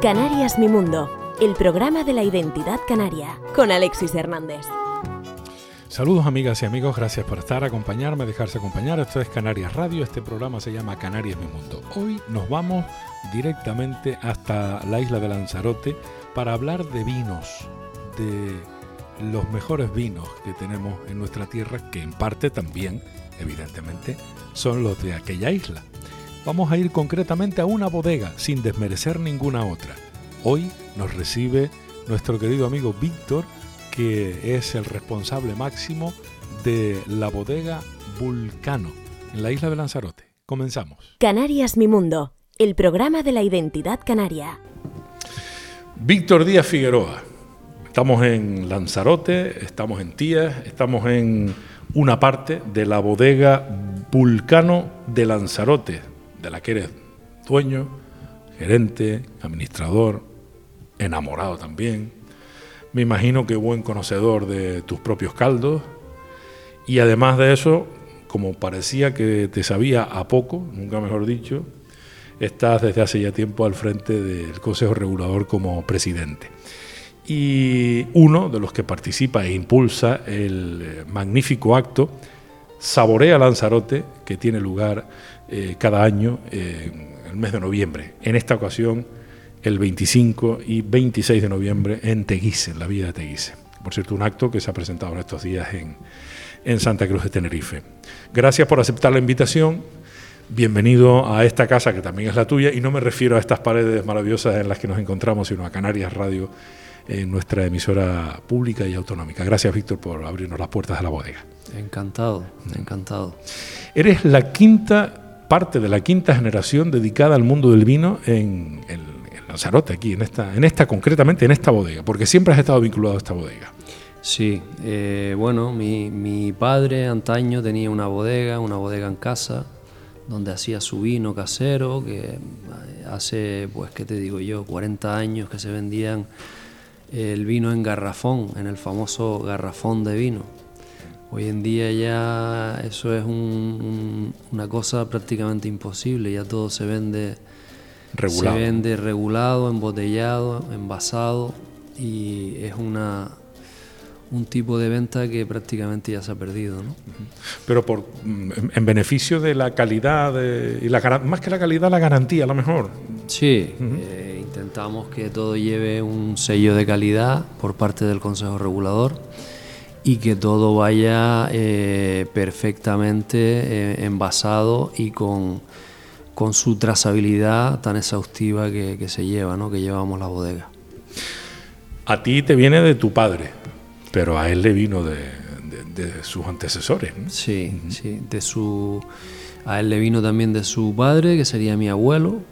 Canarias Mi Mundo, el programa de la identidad canaria, con Alexis Hernández. Saludos amigas y amigos, gracias por estar, acompañarme, dejarse acompañar. Esto es Canarias Radio, este programa se llama Canarias Mi Mundo. Hoy nos vamos directamente hasta la isla de Lanzarote para hablar de vinos, de los mejores vinos que tenemos en nuestra tierra, que en parte también, evidentemente, son los de aquella isla. Vamos a ir concretamente a una bodega, sin desmerecer ninguna otra. Hoy nos recibe nuestro querido amigo Víctor, que es el responsable máximo de la bodega Vulcano, en la isla de Lanzarote. Comenzamos. Canarias Mi Mundo, el programa de la identidad canaria. Víctor Díaz Figueroa. Estamos en Lanzarote, estamos en Tías, estamos en una parte de la bodega Vulcano de Lanzarote, de la que eres dueño, gerente, administrador, enamorado también. Me imagino que buen conocedor de tus propios caldos. Y además de eso, como parecía que te sabía a poco, nunca mejor dicho, estás desde hace ya tiempo al frente del Consejo Regulador como presidente. Y uno de los que participa e impulsa el eh, magnífico acto Saborea Lanzarote, que tiene lugar eh, cada año en el mes de noviembre. En esta ocasión, el 25 y 26 de noviembre en Teguise, en la villa de Teguise. Por cierto, un acto que se ha presentado en estos días en, en Santa Cruz de Tenerife. Gracias por aceptar la invitación. Bienvenido a esta casa que también es la tuya y no me refiero a estas paredes maravillosas en las que nos encontramos, sino a Canarias Radio en nuestra emisora pública y autonómica. Gracias, Víctor, por abrirnos las puertas de la bodega. Encantado, encantado. Eres la quinta parte de la quinta generación dedicada al mundo del vino en, Lanzarote, aquí, en esta, en esta, concretamente en esta bodega, porque siempre has estado vinculado a esta bodega. Sí, eh, bueno, mi, mi, padre antaño tenía una bodega, una bodega en casa, donde hacía su vino casero, que hace, pues, ¿qué te digo yo?, 40 años que se vendían el vino en garrafón, en el famoso garrafón de vino. Hoy en día ya eso es una cosa prácticamente imposible, ya todo se vende regulado. se vende regulado, embotellado, envasado y es una un tipo de venta que prácticamente ya se ha perdido, ¿no? Pero por en beneficio de la calidad y la más que la calidad la garantía, a lo mejor. Sí, eh, intentamos que todo lleve un sello de calidad por parte del Consejo Regulador y que todo vaya eh, perfectamente eh, envasado y con, con, su trazabilidad tan exhaustiva que, se lleva, ¿no? que llevamos la bodega. A ti te viene de tu padre, pero a él le vino de, de, sus antecesores. Sí, sí, de su, a él le vino también de su padre, que sería mi abuelo,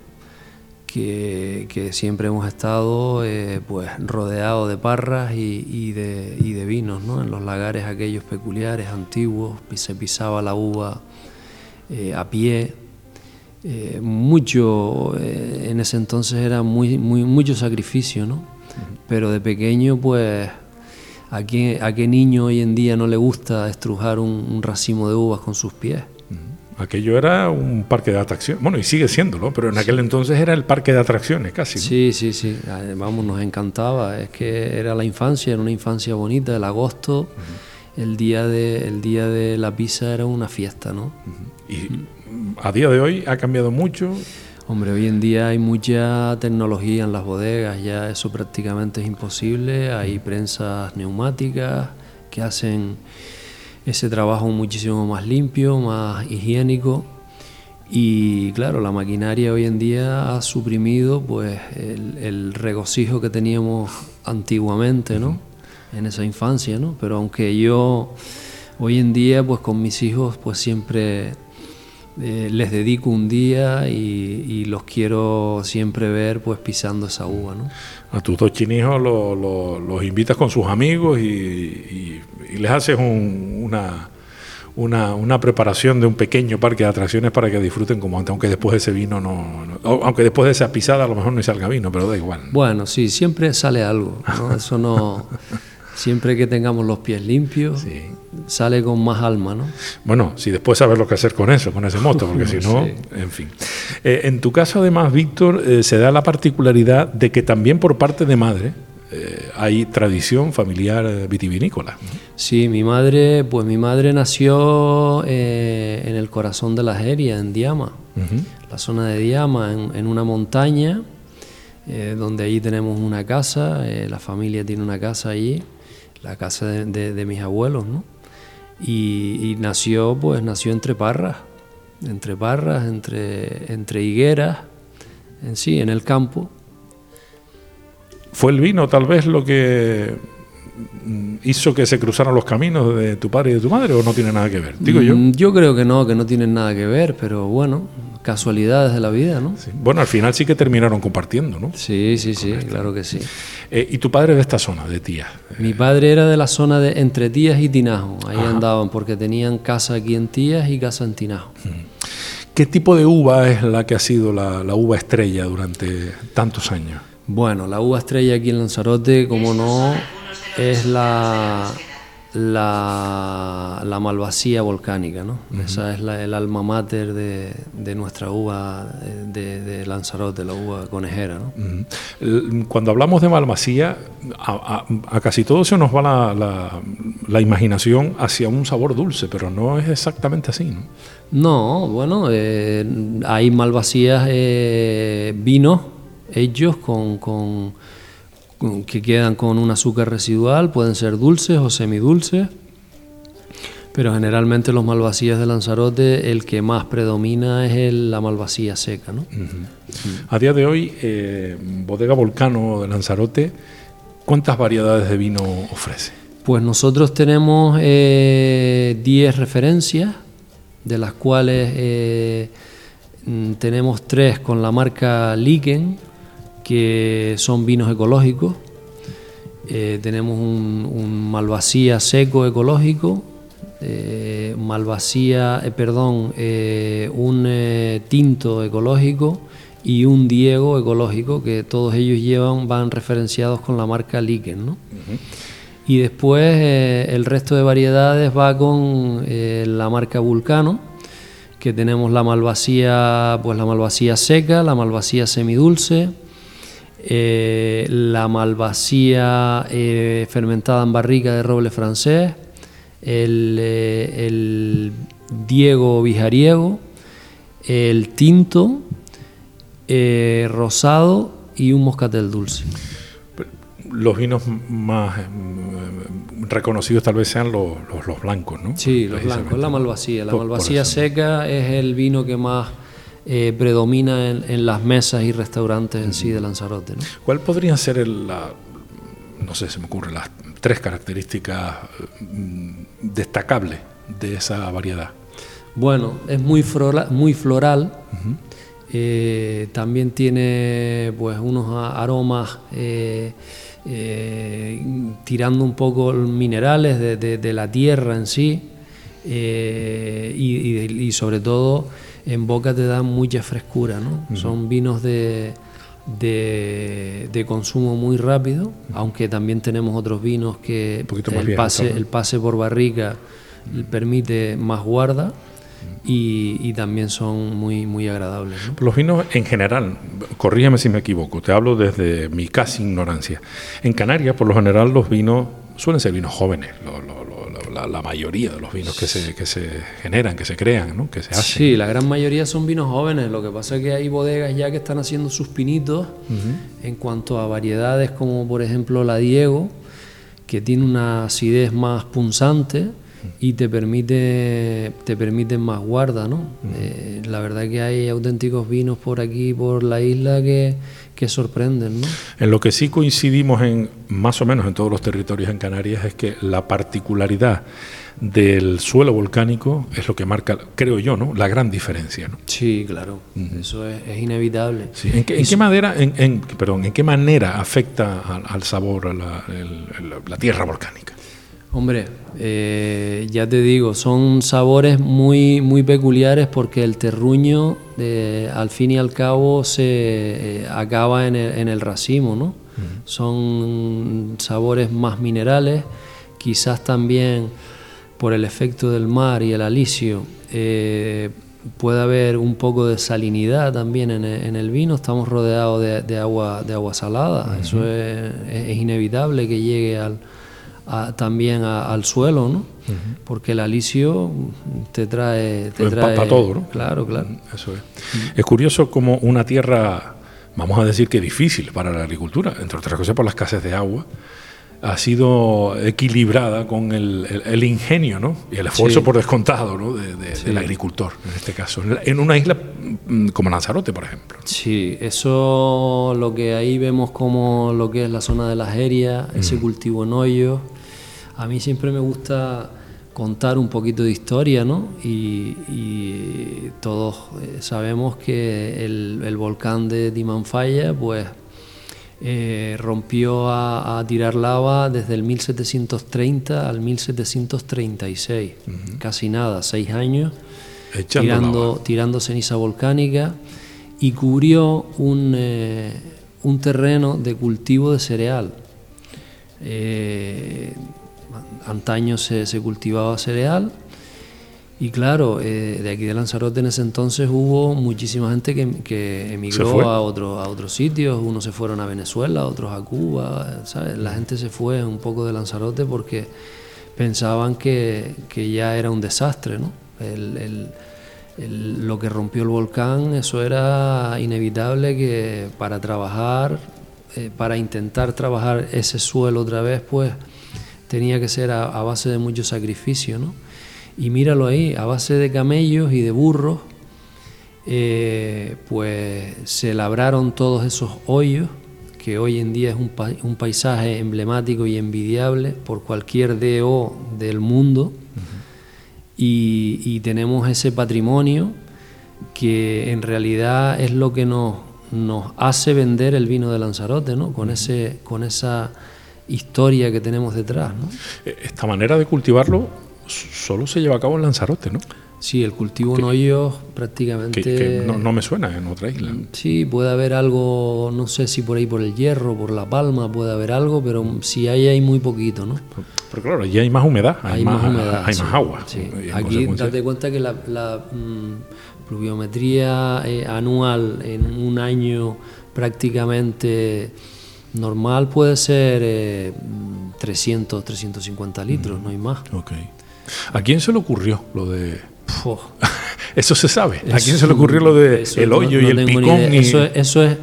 que, siempre hemos estado eh, pues rodeados de parras y, de, de, vinos, ¿no? en los lagares aquellos peculiares, antiguos, se pisaba la uva eh, a pie. Eh, mucho, en ese entonces era muy, muy, mucho sacrificio, ¿no? pero de pequeño pues ¿a qué, ¿a qué niño hoy en día no le gusta estrujar un racimo de uvas con sus pies? Aquello era un parque de atracciones, bueno, y sigue siéndolo, pero en aquel entonces era el parque de atracciones casi. Sí, sí, sí, ah, vamos, nos encantaba, es que era la infancia, era una infancia bonita, el agosto, el, día de, el día de la pizza era una fiesta, ¿no? Y a día de hoy ha cambiado mucho. Hombre, hoy en día hay mucha tecnología en las bodegas, ya eso prácticamente es imposible, hay prensas neumáticas que hacen ese trabajo muchísimo más limpio, más higiénico. Y claro, la maquinaria hoy en día ha suprimido pues el, regocijo que teníamos antiguamente, ¿no? En esa infancia, ¿no? Pero aunque yo hoy en día pues con mis hijos pues siempre eh, les dedico un día y, los quiero siempre ver pues pisando esa uva, ¿no? A tus dos chinijos los invitas con sus amigos y y les haces una, una, preparación de un pequeño parque de atracciones para que disfruten como antes, aunque después de ese vino no, aunque después de esa pisada a lo mejor no salga vino, pero da igual. Bueno, sí, siempre sale algo, Eso no, Siempre que tengamos los pies limpios, sale con más alma, ¿no? Bueno, si después sabes lo que hacer con eso, con ese moto, porque si no, en fin. Eh, en tu caso, además, Víctor, eh, se da la particularidad de que también por parte de madre eh, hay tradición familiar vitivinícola. Sí, mi madre, pues mi madre nació en el corazón de la Jeria, en Diama, la zona de Diama, en, una montaña, donde allí tenemos una casa, la familia tiene una casa allí la casa de, mis abuelos, ¿no? Y, nació, pues nació entre parras, entre parras, entre, entre higueras, en sí, en el campo. ¿Fue el vino tal vez lo que hizo que se cruzaran los caminos de tu padre y de tu madre o no tiene nada que ver? Digo yo. Mm, yo creo que no, que no tienen nada que ver, pero bueno, casualidades de la vida, ¿no? Bueno, al final sí que terminaron compartiendo, ¿no? Sí, sí, sí, claro que sí. Eh, ¿Y tu padre de esta zona, de Tías? Mi padre era de la zona de entre Tías y Tinajo, ahí andaban, porque tenían casa aquí en Tías y casa en Tinajo. ¿Qué tipo de uva es la que ha sido la, la uva estrella durante tantos años? Bueno, la uva estrella aquí en Lanzarote, como no, es la, la, la malvasía volcánica, ¿no? Esa es el alma mater de, de nuestra uva de, Lanzarote, la uva conejera, ¿no? Cuando hablamos de malvasía, a, casi todos se nos va la, la, imaginación hacia un sabor dulce, pero no es exactamente así, ¿no? No, bueno, eh, hay malvasías eh, vinos hechos con, con que quedan con un azúcar residual, pueden ser dulces o semidulces, pero generalmente los malvasías de Lanzarote el que más predomina es la malvasía seca. ¿no? A día de hoy, eh, Bodega Volcano de Lanzarote, ¿cuántas variedades de vino ofrece? Pues nosotros tenemos 10 eh, referencias, de las cuales eh, mm, tenemos 3 con la marca Liken, que son vinos ecológicos. Eh, tenemos un, malvasía seco ecológico, eh, malvasía, eh, perdón, un tinto ecológico y un Diego ecológico, que todos ellos llevan, van referenciados con la marca Liken, ¿no? Y después el resto de variedades va con la marca Vulcano, que tenemos la malvasía, pues la malvasía seca, la malvasía semidulce, eh, la malvasía eh, fermentada en barrica de roble francés, el, eh, Diego Vijariego, el tinto, rosado y un moscatel dulce. Los vinos más reconocidos tal vez sean los, blancos, ¿no? Sí, los blancos, la malvasía. La malvasía seca es el vino que más eh, predomina en, las mesas y restaurantes en sí de Lanzarote. ¿no? ¿Cuál podría ser la, no sé, se me ocurren las tres características mm, destacables de esa variedad? Bueno, es muy, muy floral. Eh, también tiene pues unos aromas eh, tirando un poco minerales de, la tierra en sí y, sobre todo en boca te dan mucha frescura, ¿no? Son vinos de, de, consumo muy rápido, aunque también tenemos otros vinos que el, pase, el pase por barrica permite más guarda. Y, también son muy, muy agradables. Los vinos en general, corrígeme si me equivoco, te hablo desde mi casi ignorancia. En Canarias, por lo general, los vinos suelen ser vinos jóvenes, la, mayoría de los vinos que se, que se generan, que se crean, ¿no? que se hacen. Sí, la gran mayoría son vinos jóvenes. Lo que pasa es que hay bodegas ya que están haciendo sus pinitos en cuanto a variedades como por ejemplo la Diego, que tiene una acidez más punzante y te permite te permiten más guarda, ¿no? Eh, la verdad que hay auténticos vinos por aquí, por la isla que que sorprenden. ¿no? En lo que sí coincidimos en más o menos en todos los territorios en Canarias es que la particularidad del suelo volcánico es lo que marca, creo yo, ¿no? la gran diferencia. ¿no? Sí, claro, eso es, inevitable. ¿En, qué, manera, en, perdón, ¿En qué manera afecta al, sabor a la, tierra volcánica? Hombre, eh, ya te digo, son sabores muy, muy peculiares porque el terruño, al fin y al cabo, se eh, acaba en el, racimo, ¿no? Son sabores más minerales, quizás también por el efecto del mar y el alisio. Eh, puede haber un poco de salinidad también en el, vino. Estamos rodeados de, agua, de agua salada. Eso es, inevitable que llegue al, también al suelo, ¿no? Porque el alisio te trae... Te trae todo, ¿no? Claro, claro. Eso es. Es curioso como una tierra, vamos a decir que difícil para la agricultura, entre otras cosas por las escasez de agua, ha sido equilibrada con el, ingenio ¿no? y el esfuerzo por descontado ¿no? del agricultor, en este caso, en una isla mm, como Lanzarote, por ejemplo. Sí, eso lo que ahí vemos como lo que es la zona de las herias, ese cultivo en hoyo. A mí siempre me gusta contar un poquito de historia, ¿no? Y, todos eh, sabemos que el, el volcán de Dimanfaya, pues eh, rompió a, tirar lava desde el 1730 al 1736, casi nada, seis años, tirando, tirando, ceniza volcánica y cubrió un, eh, un terreno de cultivo de cereal. Eh, antaño se, se cultivaba cereal y claro, eh, de aquí de Lanzarote en ese entonces hubo muchísima gente que, emigró a, otro, a otros sitios, unos se fueron a Venezuela, otros a Cuba, ¿sabes? La gente se fue un poco de Lanzarote porque pensaban que, ya era un desastre, ¿no? lo que rompió el volcán, eso era inevitable que para trabajar, eh, para intentar trabajar ese suelo otra vez, pues tenía que ser a, a base de mucho sacrificio, ¿no? Y míralo ahí, a base de camellos y de burros, eh, pues se labraron todos esos hoyos, que hoy en día es un, paisaje emblemático y envidiable por cualquier DO del mundo. y, tenemos ese patrimonio que en realidad es lo que nos, nos hace vender el vino de Lanzarote, ¿no? con, ese, con esa historia que tenemos detrás. ¿no? Esta manera de cultivarlo solo se lleva a cabo en Lanzarote, ¿no? Sí, el cultivo en hoyos prácticamente... no, me suena en otra isla. Sí, puede haber algo, no sé si por ahí por el Hierro, por La Palma puede haber algo, pero si hay, hay muy poquito, ¿no? Pero, claro, allí hay más humedad, hay, más, humedad, hay más agua. Aquí date cuenta que la, mm, pluviometría eh, anual en un año prácticamente normal puede ser 300, eh, 350 litros, no hay más. Okay. ¿A quién se le ocurrió lo de.? eso se sabe. ¿A quién se le ocurrió lo de el hoyo y el picón? Eso, eso es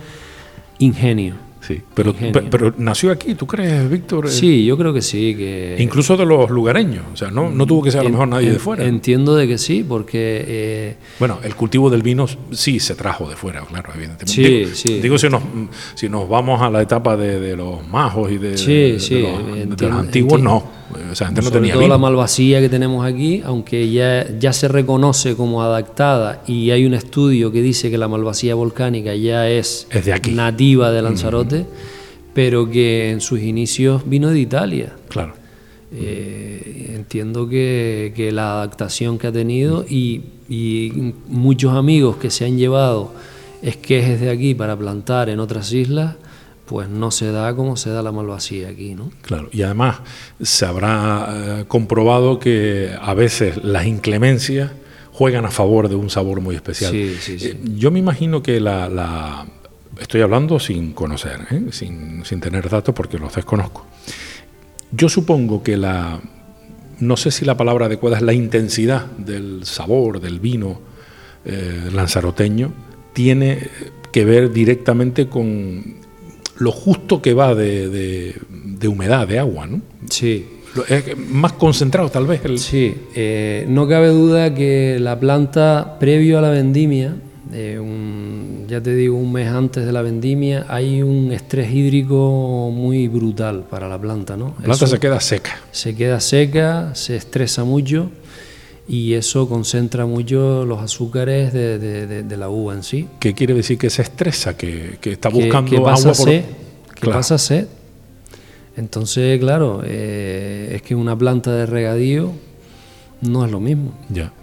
ingenio. Sí, pero, pero, nació aquí, ¿tú crees, Víctor? Sí, yo creo que sí. Que Incluso de los lugareños, o sea, no, no tuvo que ser a lo mejor nadie de fuera. Entiendo de que sí, porque... Eh, bueno, el cultivo del vino sí se trajo de fuera, claro, evidentemente. Sí, digo, sí. Digo, si nos, si nos vamos a la etapa de, los majos y de, sí, sí, los, antiguos, no. O sea, antes no tenía todo la malvasía que tenemos aquí, aunque ya, ya se reconoce como adaptada y hay un estudio que dice que la malvasía volcánica ya es, nativa de Lanzarote, pero que en sus inicios vino de Italia. Claro. Eh, entiendo que, que, la adaptación que ha tenido y, y, muchos amigos que se han llevado esquejes de aquí para plantar en otras islas, pues no se da como se da la malvasía aquí, ¿no? Claro, y además se habrá eh, comprobado que a veces las inclemencias juegan a favor de un sabor muy especial. Sí, sí, sí. Eh, yo me imagino que la, estoy hablando sin conocer, ¿eh? sin, sin tener datos porque los desconozco. Yo supongo que la, no sé si la palabra adecuada es la intensidad del sabor del vino lanzaroteño, tiene que ver directamente con lo justo que va de, humedad, de agua, ¿no? Sí. Es más concentrado tal vez. Sí, eh, no cabe duda que la planta previo a la vendimia, eh, ya te digo, un mes antes de la vendimia, hay un estrés hídrico muy brutal para la planta, ¿no? La planta se queda seca. Se queda seca, se estresa mucho y eso concentra mucho los azúcares de, la uva en sí. ¿Qué quiere decir que se estresa? Que, está buscando agua por... ¿Qué pasa sed? Entonces, claro, eh, es que una planta de regadío no es lo mismo. Ya.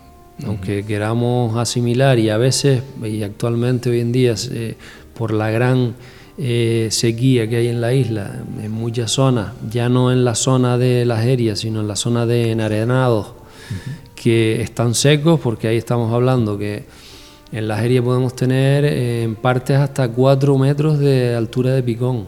Aunque queramos asimilar y a veces, y actualmente hoy en día, por la gran eh, sequía que hay en la isla, en muchas zonas, ya no en la zona de las herias, sino en la zona de enarenados, que están secos, porque ahí estamos hablando que en las herias podemos tener eh, en partes hasta 4 metros de altura de picón.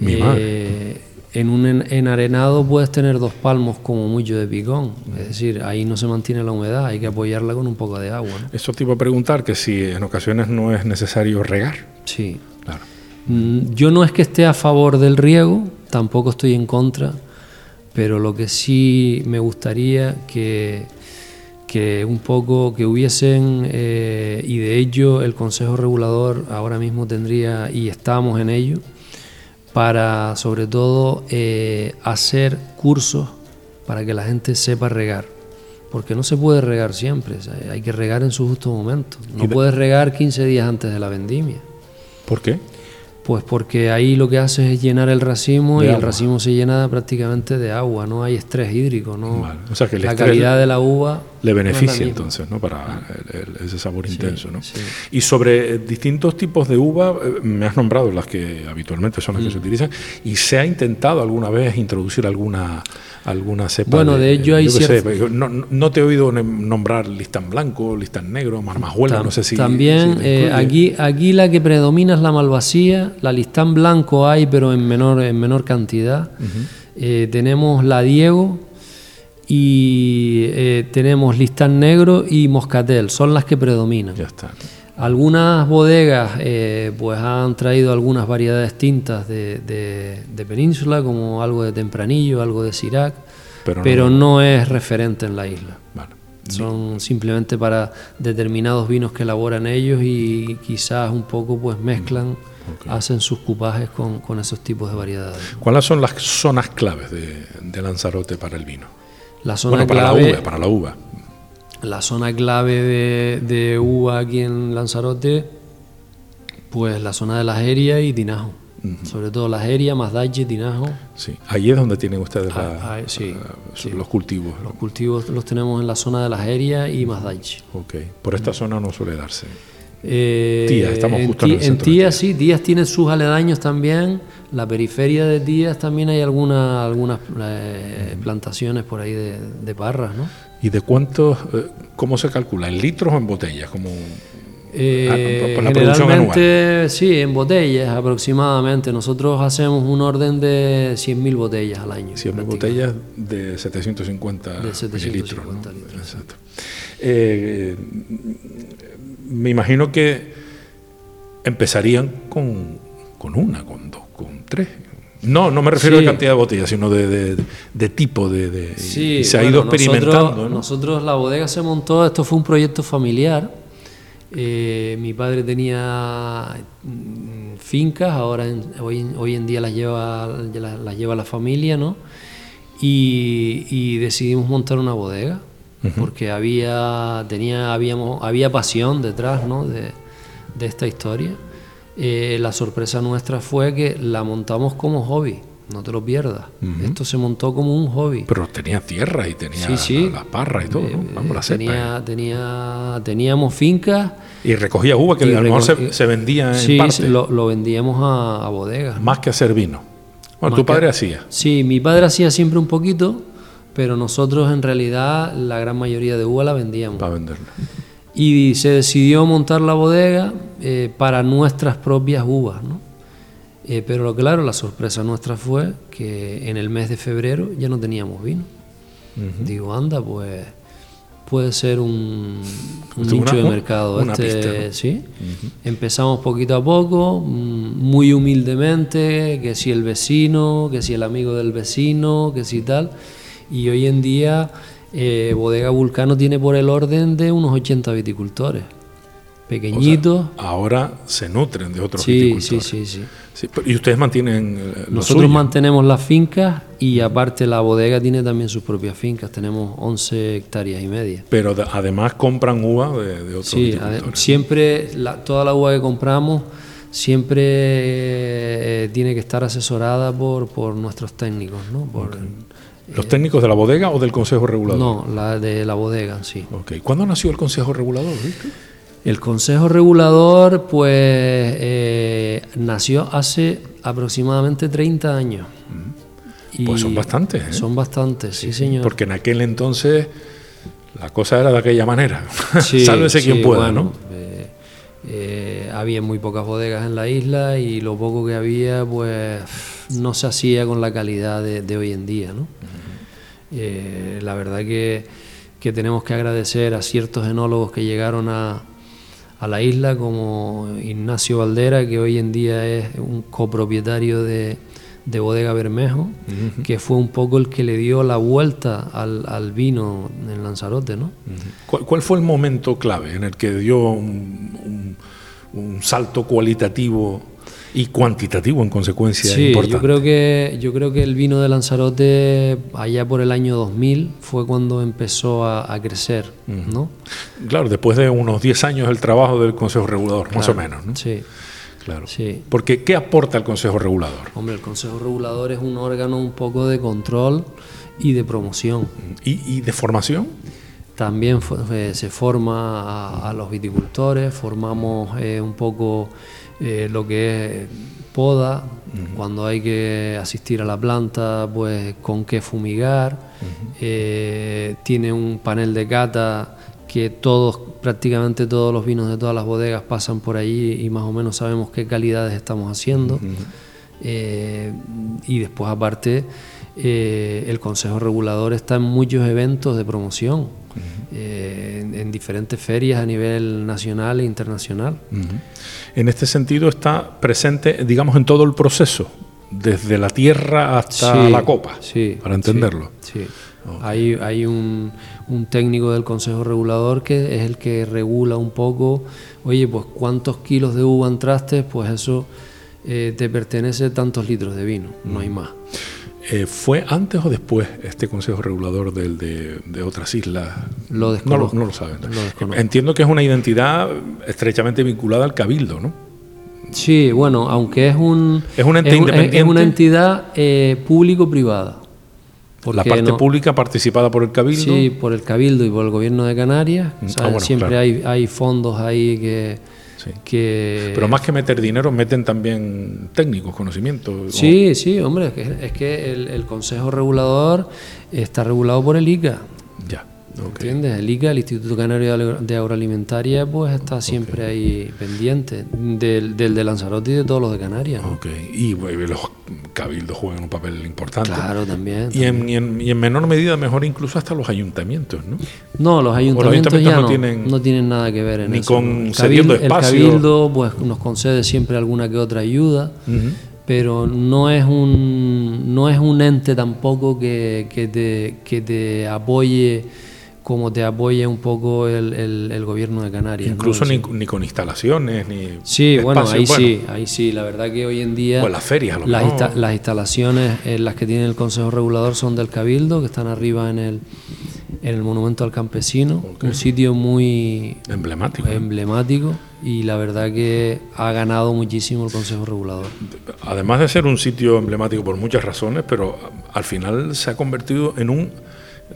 Eh, en un enarenado puedes tener dos palmos como mucho de picón, es decir, ahí no se mantiene la humedad, hay que apoyarla con un poco de agua. Eso te iba a preguntar, que si en ocasiones no es necesario regar. Sí. Claro. Mm, yo no es que esté a favor del riego, tampoco estoy en contra, pero lo que sí me gustaría que, que un poco que hubiesen, eh, y de ello el Consejo Regulador ahora mismo tendría, y estamos en ello, para sobre todo eh, hacer cursos para que la gente sepa regar. Porque no se puede regar siempre, hay que regar en su justo momento. No puedes regar 15 días antes de la vendimia. ¿Por qué? Pues porque ahí lo que hace es llenar el racimo y el racimo se llena prácticamente de agua, no hay estrés hídrico, no. O sea que la calidad de la uva le beneficia entonces, ¿no? Para ese sabor intenso, ¿no? Y sobre eh, distintos tipos de uva, eh, me has nombrado las que habitualmente son las que se mm. utilizan y se ha intentado alguna vez introducir alguna alguna cepa. Bueno, de, ello hay no, te he oído nombrar listán blanco, listán negro, marmajuela, no sé si. También eh, aquí, aquí la que predomina es la malvasía, la listán blanco hay, pero en menor, en menor cantidad. Eh, tenemos la Diego y eh, tenemos listán negro y moscatel, son las que predominan. Ya está. Algunas bodegas eh, pues han traído algunas variedades tintas de, península, como algo de tempranillo, algo de Sirac, pero, no, es referente en la isla. Son simplemente para determinados vinos que elaboran ellos y quizás un poco pues mezclan, hacen sus cupajes con, esos tipos de variedades. ¿Cuáles son las zonas claves de, Lanzarote para el vino? La zona para la uva, para la uva la zona clave de, uva aquí en Lanzarote, pues la zona de la Jeria y Tinajo. Sobre todo la Jeria, Mazdache, Tinajo. Sí, ahí es donde tienen ustedes ah, los cultivos. Los cultivos los tenemos en la zona de la Jeria y Mazdache. Ok, por esta zona no suele darse. Eh, Tías, estamos justo en, el en Tías, sí, Tías tiene sus aledaños también. La periferia de Tías también hay algunas algunas eh, plantaciones por ahí de, de parras, ¿no? ¿Y de cuántos, eh, cómo se calcula? ¿En litros o en botellas? Como, eh, la generalmente, sí, en botellas aproximadamente. Nosotros hacemos un orden de 100.000 botellas al año. 100.000 botellas de 750, de 750 litros. Exacto. Eh, me imagino que empezarían con, con una, con tres. No, no me refiero a cantidad de botellas, sino de, tipo, de, sí, se ha ido experimentando. Nosotros, la bodega se montó, esto fue un proyecto familiar. Eh, mi padre tenía mm, fincas, ahora hoy, hoy, en día las lleva, las, lleva la familia, ¿no? Y, decidimos montar una bodega, porque había, tenía, habíamos, había pasión detrás ¿no? de, de esta historia. Eh, la sorpresa nuestra fue que la montamos como hobby. No te lo pierdas. Esto se montó como un hobby. Pero tenía tierra y tenía las parras y todo, eh, Vamos, tenía, tenía, teníamos fincas. Y recogía uva que a lo mejor se, vendía en sí, parte. Lo, lo vendíamos a, bodegas. Más que hacer vino. Bueno, tu padre hacía. Sí, mi padre hacía siempre un poquito, pero nosotros en realidad la gran mayoría de uva la vendíamos. Para venderla y se decidió montar la bodega eh, para nuestras propias uvas. ¿no? Eh, pero claro, la sorpresa nuestra fue que en el mes de febrero ya no teníamos vino. Digo, anda, pues puede ser un, nicho de mercado. este, ¿sí? Empezamos poquito a poco, mm, muy humildemente, que si el vecino, que si el amigo del vecino, que si tal. Y hoy en día eh, Bodega Vulcano tiene por el orden de unos 80 viticultores. Pequeñitos. ahora se nutren de otros sí, viticultores. Sí, sí, sí. ¿Y ustedes mantienen eh, Nosotros mantenemos las fincas y aparte la bodega tiene también sus propias fincas. Tenemos 11 hectáreas y media. Pero además compran uva de, de otros sí, siempre toda la uva que compramos siempre eh, tiene que estar asesorada por, por nuestros técnicos, ¿no? Por, ¿Los técnicos de la bodega o del Consejo Regulador? No, la de la bodega, sí. Okay. ¿Cuándo nació el Consejo Regulador? El Consejo Regulador, pues, eh, nació hace aproximadamente 30 años. Pues son bastantes, ¿eh? Son bastantes, sí, señor. Porque en aquel entonces la cosa era de aquella manera. Sí, Sálvese sí, quien pueda, bueno, ¿no? eh, eh, había muy pocas bodegas en la isla y lo poco que había, pues, no se hacía con la calidad de, de hoy en día, ¿no? La verdad que, que tenemos que agradecer a ciertos enólogos que llegaron a, a la isla, como Ignacio Valdera, que hoy en día es un copropietario de, de Bodega Bermejo, que fue un poco el que le dio la vuelta al, al vino en Lanzarote, ¿no? ¿Cuál, cuál fue el momento clave en el que dio un, un- un salto cualitativo y cuantitativo en consecuencia Sí, importante? yo creo que yo creo que el vino de Lanzarote allá por el año 2000 fue cuando empezó a, a crecer, ¿no? Claro, después de unos 10 años el trabajo del Consejo Regulador, más o menos, ¿no? Sí, Claro. sí. Porque, ¿qué aporta el Consejo Regulador? Hombre, el Consejo Regulador es un órgano un poco de control y de promoción. ¿Y, y de formación? También eh, se forma a, a los viticultores, formamos eh, un poco eh, lo que es poda, cuando hay que asistir a la planta, pues con qué fumigar. Eh, tiene un panel de cata que todos, prácticamente todos los vinos de todas las bodegas pasan por allí y más o menos sabemos qué calidades estamos haciendo. Eh, y después aparte el Consejo Regulador está en muchos eventos de promoción, eh, en, en diferentes ferias a nivel nacional e internacional. En este sentido está presente, digamos, en todo el proceso, desde la tierra hasta Sí, la copa, sí, para entenderlo. Sí. Hay, hay un, un técnico del Consejo Regulador que es el que regula un poco, oye, pues cuántos kilos de uva entraste, pues eso eh, te pertenece tantos litros de vino, no hay más. Eh, ¿Fue antes o después este Consejo Regulador del de, de otras islas? Lo no, lo, desconozco. no lo saben. Lo. Entiendo que es una identidad estrechamente vinculada al Cabildo, ¿no? Sí, bueno, aunque es un Es un ente es, independiente. es una entidad eh, público-privada. La parte no- pública participada por el Cabildo. Sí, por el Cabildo y por el Gobierno de Canarias. Mm, ah, bueno, Siempre claro. hay, hay fondos ahí que, Sí. que... Pero más que meter dinero, meten también técnicos, conocimientos. Sí, sí, hombre, es que, es que el, el Consejo Regulador está regulado por el ICA. ¿Entiendes? El ICA, el Instituto Canario de Agro- de Agroalimentaria, pues está siempre ahí pendiente del, del de Lanzarote y de todos los de Canarias. ¿no? Ok. Y bueno, los cabildos juegan un papel importante. Claro, también. Y en, y, en, y en menor medida, mejor incluso hasta los ayuntamientos, ¿no? No, los ayuntamientos, ayuntamientos ya no no, tienen- no tienen nada que ver en ni eso. con ¿no? El cediendo cabil- espacio. El cabildo pues, nos concede siempre alguna que otra ayuda, pero no es un no es un ente tampoco que, que te, que te apoye como te apoya un poco el, el- el gobierno de Canarias. Incluso ni, ni con instalaciones, ni. Sí, bueno, ahí sí, ahí sí. La verdad que hoy en día O en las ferias, a lo las, insta- las instalaciones en las que tiene el Consejo Regulador son del Cabildo, que están arriba en el, en el Monumento al Campesino, un sitio muy Emblemático. emblemático y la verdad que ha ganado muchísimo el Consejo Regulador. Además de ser un sitio emblemático por muchas razones, pero al final se ha convertido en un.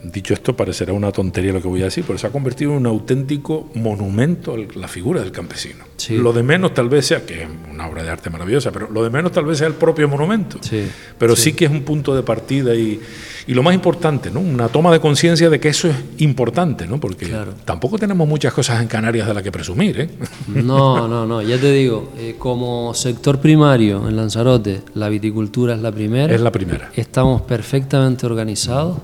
Dicho esto, parecerá una tontería lo que voy a decir, pero se ha convertido en un auténtico monumento a la figura del campesino. Sí. Lo de menos tal vez sea, que es una obra de arte maravillosa, pero lo de menos tal vez sea el propio monumento. Sí, pero sí. que es un punto de partida y, y lo más importante, ¿no? Una toma de conciencia de que eso es importante, ¿no? Porque Claro. tampoco tenemos muchas cosas en Canarias de las que presumir, ¿eh? No, no, no, ya te digo, eh, como sector primario en Lanzarote, la viticultura es la primera. Es la primera. Estamos perfectamente organizados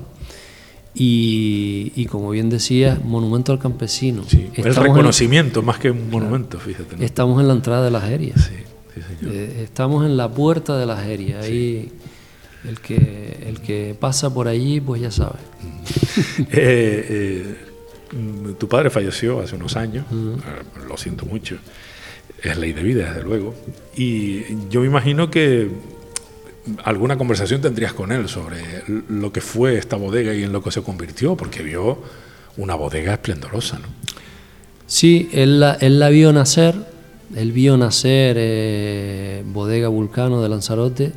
y, y como bien decías, monumento al campesino. Sí, el en- reconocimiento más que un monumento, fíjate. ¿no? estamos en la entrada de las herias. Sí, sí, señor. Eh, estamos en la puerta de las herias. Ahí el que, el que pasa por allí, pues ya sabe. Eh, eh, tu padre falleció hace unos años, eh, lo siento mucho, es ley de vida, desde luego, y yo me imagino que alguna conversación tendrías con él sobre lo que fue esta bodega y en lo que se convirtió, porque vio una bodega esplendorosa, ¿no? Sí, él la, él la vio nacer, él vio nacer eh, Bodega Vulcano de Lanzarote.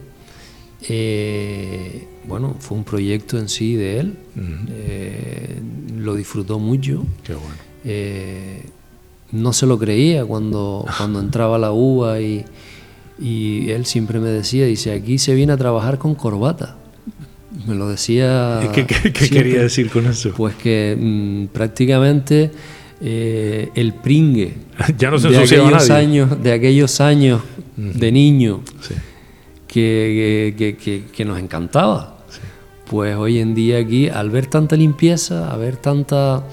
Eh, bueno, fue un proyecto en sí de él, Eh, lo disfrutó mucho. Qué bueno. Eh, no se lo creía cuando, cuando entraba la uva y, y él siempre me decía, dice, aquí se viene a trabajar con corbata. Me lo decía... ¿Qué, qué- qué quería decir con eso? Pues que mm, prácticamente eh, el pringue Ya no se de aquellos años, de aquellos años de niño Sí. que, que- que- que nos encantaba. Pues hoy en día aquí, al ver tanta limpieza, al ver tanta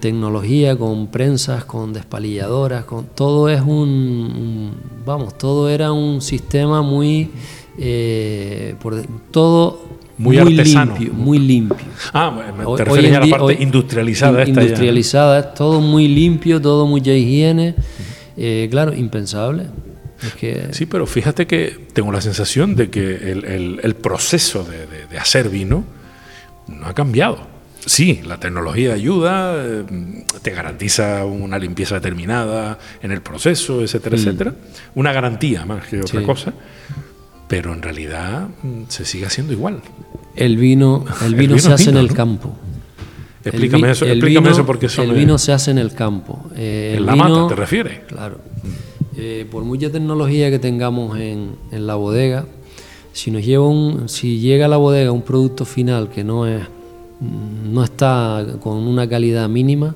tecnología con prensas, con despalilladoras, con todo es un, un- vamos, todo era un sistema muy, eh, por todo Muy artesano. limpio, muy limpio. Ah, bueno, Hoy- te refieres ya a la día- parte hoy- industrializada in- esta ya. Industrializada, es todo muy limpio, todo mucha higiene. Eh, claro, impensable. Es que Sí, pero fíjate que tengo la sensación de que el, el- el proceso de, de- de hacer vino no ha cambiado. Sí, la tecnología ayuda, eh, te garantiza una limpieza determinada en el proceso, etcétera, etcétera. Una garantía más que otra Mm. Sí. cosa. Pero en realidad mm, se sigue haciendo igual. el vino, el El vino, se hace vino, en el ¿no? campo. El Explícame vi- eso, el explícame vino- eso porque eso El vino se hace en el campo. Eh, en el la mata, ¿te refieres? Claro. Eh, por mucha tecnología que tengamos en, en la bodega, si nos lleva un, si llega a la bodega un producto final que no es, mm, no está con una calidad mínima,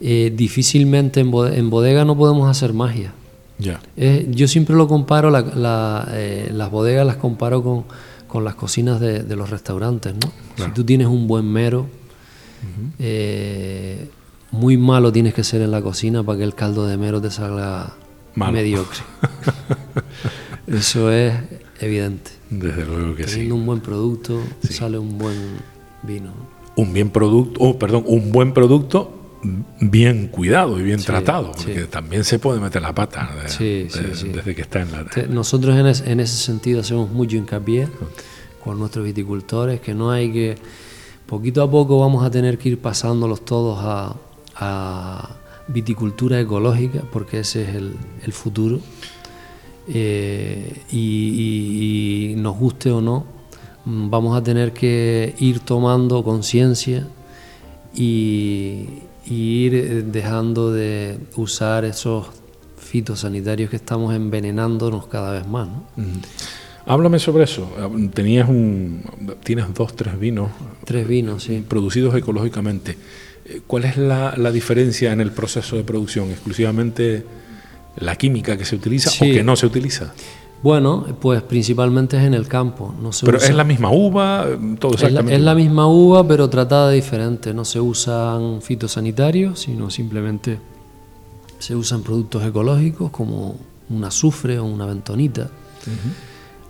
eh, difícilmente en bode- en bodega no podemos hacer magia. Ya. Eh, yo siempre lo comparo, la- la, eh, las bodegas las comparo con, con las cocinas de, de los restaurantes. ¿no? Si tú tienes un buen mero, eh, muy malo tienes que ser en la cocina para que el caldo de mero te salga Malo. mediocre. Eso es evidente. Desde luego que sí. Teniendo un buen producto, sale un buen vino. ¿no? un bien producto, oh, perdón, un buen producto bien cuidado y bien Sí, tratado, sí. porque también se puede meter la pata de- Sí, sí, de- sí. desde que está en la... Nosotros en, es- en ese sentido hacemos mucho hincapié con nuestros viticultores, que no hay que, poquito a poco vamos a tener que ir pasándolos todos a, a viticultura ecológica, porque ese es el, el futuro. Eh, y, y- y nos guste o no, vamos a tener que ir tomando conciencia y, y ir eh, dejando de usar esos fitosanitarios que estamos envenenándonos cada vez más. ¿no? Háblame sobre eso. Tenías un, tienes dos, tres vinos Tres vinos, sí. producidos ecológicamente. Eh, ¿Cuál es la, la diferencia en el proceso de producción? ¿Exclusivamente la química que se utiliza Sí. o que no se utiliza? Bueno, pues principalmente es en el campo. No se Pero usa- es la misma uva, eh, todo es la, exactamente. es la misma uva, pero tratada diferente. No se usan fitosanitarios, sino simplemente se usan productos ecológicos como un azufre o una bentonita.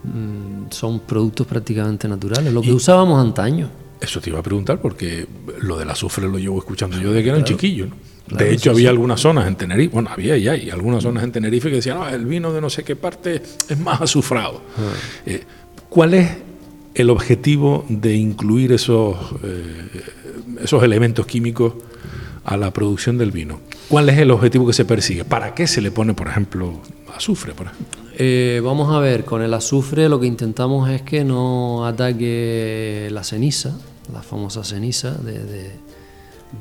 Mm, Son productos prácticamente naturales, lo que usábamos antaño. Eso te iba a preguntar porque lo del azufre lo llevo escuchando yo de que era un chiquillo. ¿no? Claro, de hecho, sí, había sí. algunas zonas en Tenerife, bueno, había y hay algunas zonas en Tenerife que decían, "Ah, el vino de no sé qué parte es más azufrado. Ah. Eh, ¿Cuál es el objetivo de incluir esos, eh, esos elementos químicos a la producción del vino? ¿Cuál es el objetivo que se persigue? ¿Para qué se le pone, por ejemplo, azufre? Por ejemplo? Eh, vamos a ver, con el azufre lo que intentamos es que no ataque la ceniza, la famosa ceniza de, de-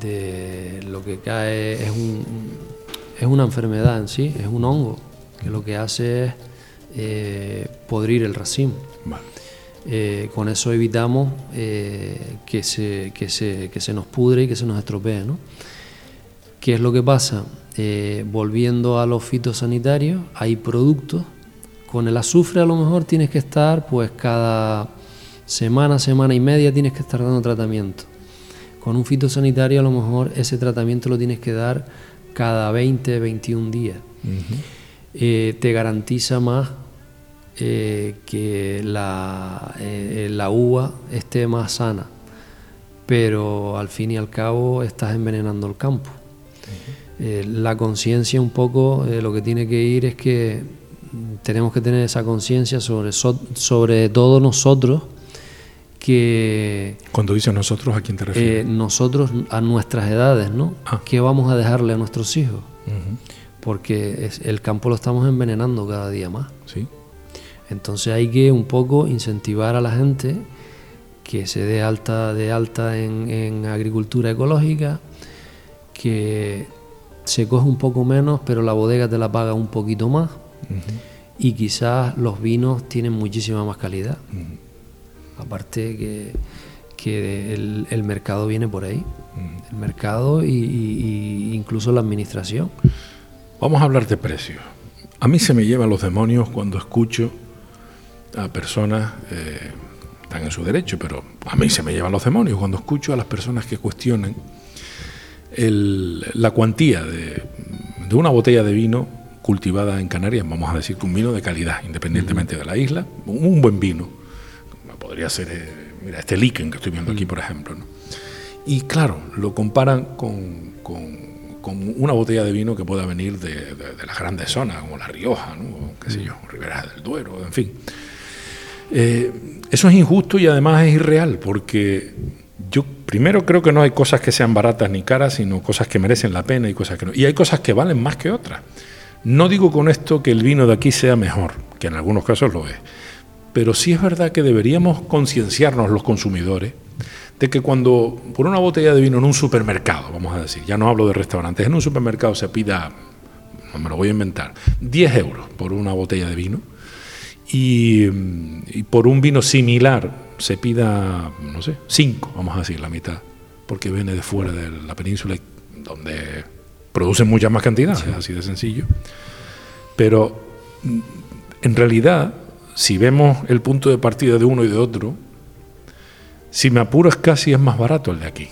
de lo que cae, es, un, es una enfermedad en sí, es un hongo, que lo que hace es eh, podrir el racimo. Vale. Eh, con eso evitamos eh, que, se, que, se, que se nos pudre y que se nos estropee. ¿no? ¿Qué es lo que pasa? Volviendo a los fitosanitarios, hay productos. Con el azufre a lo mejor tienes que estar, pues cada semana, semana y media tienes que estar dando tratamiento. Con un fitosanitario a lo mejor ese tratamiento lo tienes que dar cada 20, 21 días. Eh, te garantiza más eh, que la, eh, la uva esté más sana, pero al fin y al cabo estás envenenando el campo. La conciencia un poco, lo que tiene que ir es que tenemos que tener esa conciencia sobre, so- sobre todo nosotros, que Cuando dices nosotros, ¿a quién te refieres? eh, nosotros a nuestras edades, ¿no? Ah. ¿Qué vamos a dejarle a nuestros hijos? Porque es- el campo lo estamos envenenando cada día más. Sí. Entonces hay que un poco incentivar a la gente que se dé alta de alta en, en agricultura ecológica, que se coge un poco menos, pero la bodega te la paga un poquito más. Y quizás los vinos tienen muchísima más calidad. Aparte que, que el, mercado viene por ahí. El mercado y, incluso la administración. Vamos a hablar de precios. A mí se me llevan los demonios cuando escucho a personas, eh, están en su derecho, pero a mí se me llevan los demonios cuando escucho a las personas que cuestionan la cuantía de, una botella de vino cultivada en Canarias, vamos a decir que un vino de calidad, independientemente de la isla, un, buen vino, podría ser, eh, mira, este Liken que estoy viendo aquí, por ejemplo. Y claro, lo comparan con, una botella de vino que pueda venir de, las grandes zonas, como La Rioja, ¿no? qué sé yo, Ribera del Duero, en fin. Eh, eso es injusto y además es irreal, porque yo primero creo que no hay cosas que sean baratas ni caras, sino cosas que merecen la pena y cosas que no. Y hay cosas que valen más que otras. No digo con esto que el vino de aquí sea mejor, que en algunos casos lo es, pero sí es verdad que deberíamos concienciarnos los consumidores de que cuando por una botella de vino en un supermercado, vamos a decir, ya no hablo de restaurantes, en un supermercado se pida, no me lo voy a inventar, 10 euros por una botella de vino y, y por un vino similar se pida, no sé, cinco, vamos a decir, la mitad, porque viene de fuera de la península donde producen muchas más cantidades, así de sencillo. Pero en realidad, si vemos el punto de partida de uno y de otro, si me apuras casi es más barato el de aquí.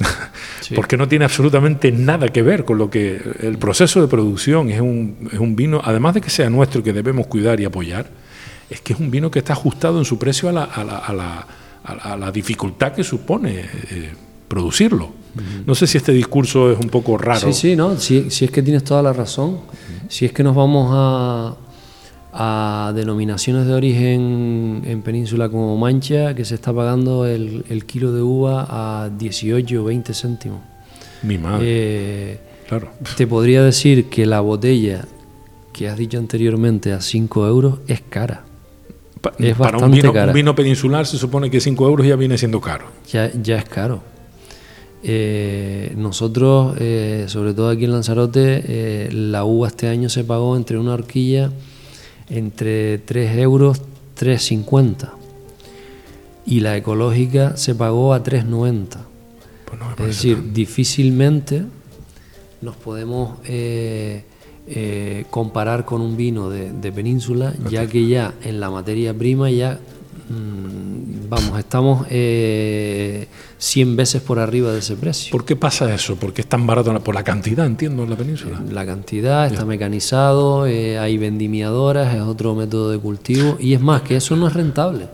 Porque no tiene absolutamente nada que ver con lo que el proceso de producción es un, es un vino, además de que sea nuestro que debemos cuidar y apoyar, es que es un vino que está ajustado en su precio a la, a la, a la, a la dificultad que supone eh, producirlo. No sé si este discurso es un poco raro. Sí, sí, no, si, si es que tienes toda la razón. Si es que nos vamos a, a denominaciones de origen en península como Mancha, que se está pagando el, el kilo de uva a 18 o 20 céntimos. Mi madre. Eh, claro. Te podría decir que la botella que has dicho anteriormente a 5 euros es cara es para un vino, un vino, peninsular se supone que 5 euros ya viene siendo caro. Ya, ya es caro. Eh, nosotros, eh, sobre todo aquí en Lanzarote, la uva este año se pagó entre una horquilla entre 3 euros, 3,50 y la ecológica se pagó a 3,90. Pues es decir, difícilmente nos podemos eh, comparar con un vino de, península, ya que ya en la materia prima ya, vamos, estamos eh, 100 veces por arriba de ese precio. ¿Por qué pasa eso? ¿Por qué es tan barato? Por la cantidad, entiendo, en la península. La cantidad, está mecanizado, eh, hay vendimiadoras, es otro método de cultivo, y es más, que eso no es rentable.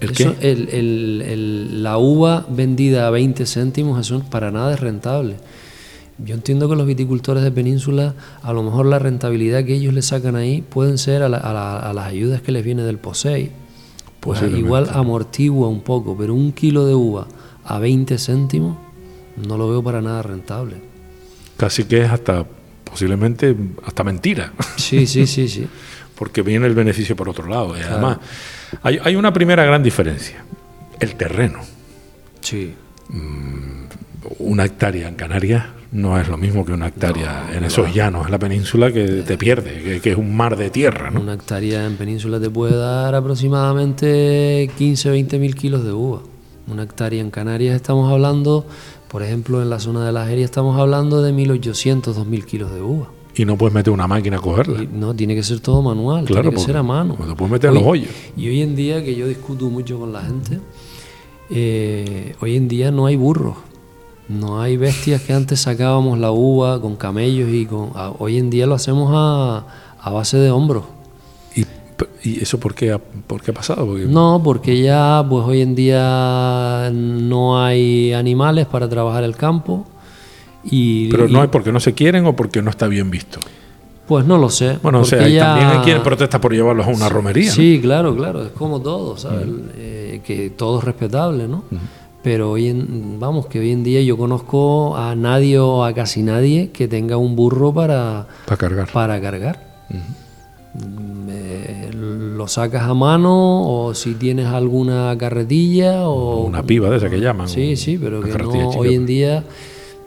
¿El qué? la uva vendida a 20 céntimos, eso para nada es rentable. Yo entiendo que los viticultores de península, a lo mejor la rentabilidad que ellos le sacan ahí pueden ser a, las ayudas que les viene del POSEI. Pues igual amortigua un poco, pero un kilo de uva a 20 céntimos no lo veo para nada rentable. Casi que es hasta, posiblemente, hasta mentira. Sí, sí, sí, sí. Porque viene el beneficio por otro lado. Y además, hay, hay, una primera gran diferencia, el terreno. Sí. Mm, una hectárea en Canarias no es lo mismo que una hectárea en esos llanos, en la península, que te pierde, que, es un mar de tierra. ¿no? Una hectárea en península te puede dar aproximadamente 15 o 20 mil kilos de uva. Una hectárea en Canarias estamos hablando, por ejemplo, en la zona de la Jeria estamos hablando de 1.800, 2.000 kilos de uva. Y no puedes meter una máquina a cogerla. no, tiene que ser todo manual, tiene que ser a mano. No puedes meter los hoyos. Y hoy en día, que yo discuto mucho con la gente, eh, hoy en día no hay burros no hay bestias que antes sacábamos la uva con camellos y con. hoy en día lo hacemos a, base de hombros. ¿Y, eso por qué, ha, por qué ha pasado? No, porque ya pues hoy en día no hay animales para trabajar el campo. Y, Pero no hay porque no se quieren o porque no está bien visto. Pues no lo sé. Bueno, o sea, también hay quien protesta por llevarlos a una romería. Sí, claro, claro, es como todo, ¿sabes? Eh, que todo es respetable, ¿no? Pero hoy en, vamos, que hoy en día yo conozco a nadie o a casi nadie que tenga un burro para, para cargar. Para cargar. Mm, lo sacas a mano o si tienes alguna carretilla o... Una piba de esa que llaman. Sí, sí, pero que no, hoy en día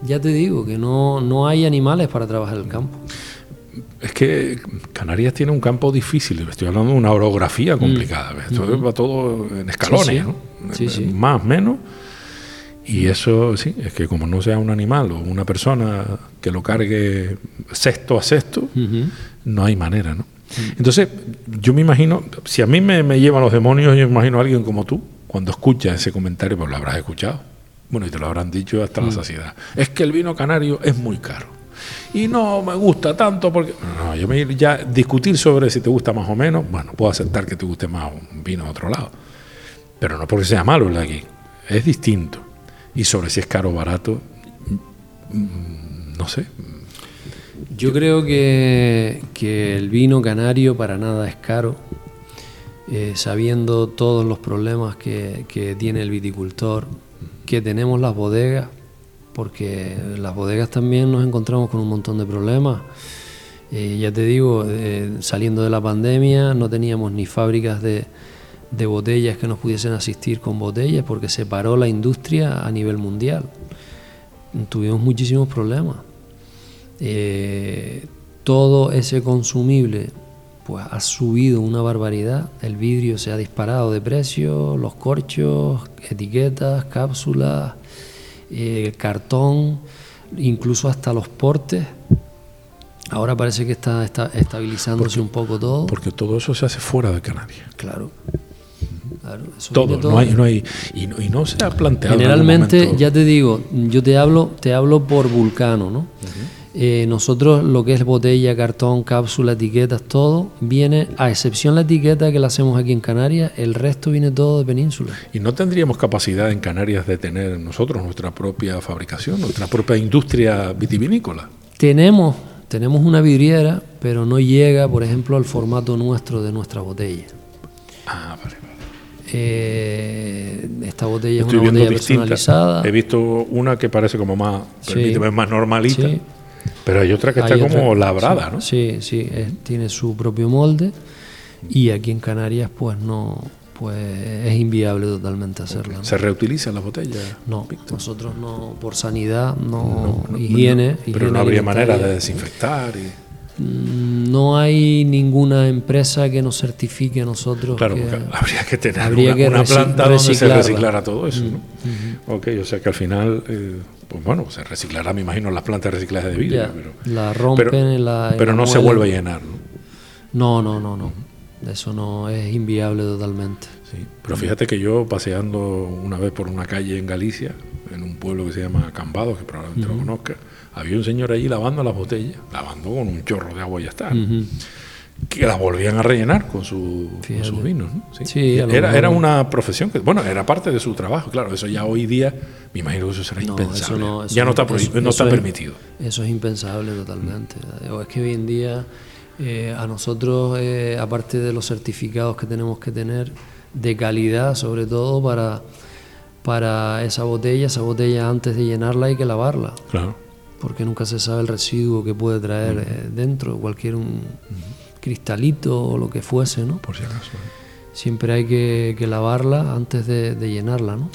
Ya te digo que no, no hay animales para trabajar el campo. Es que Canarias tiene un campo difícil, estoy hablando de una orografía complicada, ¿ves? esto va todo en escalones, Sí, sí. ¿no? Sí, sí. Más, menos. Y eso sí, es que como no sea un animal o una persona que lo cargue sexto a sexto, no hay manera, ¿no? Entonces, yo me imagino, si a mí me, me llevan los demonios, yo me imagino a alguien como tú, cuando escucha ese comentario, pues lo habrás escuchado. Bueno, y te lo habrán dicho hasta la saciedad. Es que el vino canario es muy caro. Y no me gusta tanto porque... No, no, yo me ya discutir sobre si te gusta más o menos, bueno, puedo aceptar que te guste más un vino de otro lado. Pero no porque sea malo el de aquí. Es distinto. Y sobre si es caro o barato, no sé. Yo creo que, que el vino canario para nada es caro, eh, sabiendo todos los problemas que, que tiene el viticultor, que tenemos las bodegas, porque las bodegas también nos encontramos con un montón de problemas. Eh, ya te digo, eh, saliendo de la pandemia no teníamos ni fábricas de, de botellas que nos pudiesen asistir con botellas porque se paró la industria a nivel mundial. Tuvimos muchísimos problemas. Eh, todo ese consumible pues ha subido una barbaridad. El vidrio se ha disparado de precio, los corchos, etiquetas, cápsulas, eh, cartón, incluso hasta los portes. Ahora parece que está, está estabilizándose un poco todo. Porque todo eso se hace fuera de Canarias. Claro. Claro, eso Todo, no hay, no hay, y, no, y no se ha planteado. Generalmente, ya te digo, yo te hablo, te hablo por Vulcano, ¿no? Eh, nosotros lo que es botella, cartón, cápsula, etiquetas, todo viene, a excepción la etiqueta que la hacemos aquí en Canarias, el resto viene todo de península. ¿Y no tendríamos capacidad en Canarias de tener nosotros nuestra propia fabricación, nuestra propia industria vitivinícola? Tenemos, tenemos una vidriera, pero no llega, por ejemplo, al formato nuestro de nuestra botella. Ah, vale. Eh, esta botella es Estoy una viendo botella distintas. personalizada. He visto una que parece como más, Sí. permíteme, más normalita, Sí. pero hay otra que está Hay como otra- labrada, sí, ¿no? Sí, sí, es- tiene su propio molde y aquí en Canarias pues no, pues es inviable totalmente hacerla. ¿no? Se reutiliza la botella. No, nosotros no, por sanidad, no, higiene, Pero higiene no habría manera de desinfectar. Y, No hay ninguna empresa que nos certifique a nosotros. claro, que- habría que tener habría una, que una planta donde se reciclara todo eso. ¿no? Ok, o sea que al final, eh, pues bueno, se reciclará, me imagino, las plantas de reciclaje de vidrio. Pero la rompen pero, la- pero no se vuelve a llenar. ¿no? No, no, no, no. Eso no es inviable totalmente. Sí, pero fíjate que yo paseando una vez por una calle en Galicia, en un pueblo que se llama Cambados, que probablemente lo conozca, había un señor allí lavando las botellas, lavando con un chorro de agua y ya está, que las volvían a rellenar con, su, con Fíjate. sus vinos. ¿no? Sí. Sí, a lo era, era una profesión que, bueno, era parte de su trabajo, claro, eso ya hoy día, me imagino que eso será No, impensable. eso no, eso ya no está, eso- no está es- permitido. Eso es impensable totalmente. O Es que hoy en día eh, a nosotros, eh, aparte de los certificados que tenemos que tener de calidad, sobre todo para, para esa botella, esa botella antes de llenarla hay que lavarla, Claro. porque nunca se sabe el residuo que puede traer eh, dentro, cualquier un cristalito o lo que fuese, ¿no? Por si acaso. Siempre hay que, que lavarla antes de, de llenarla, ¿no?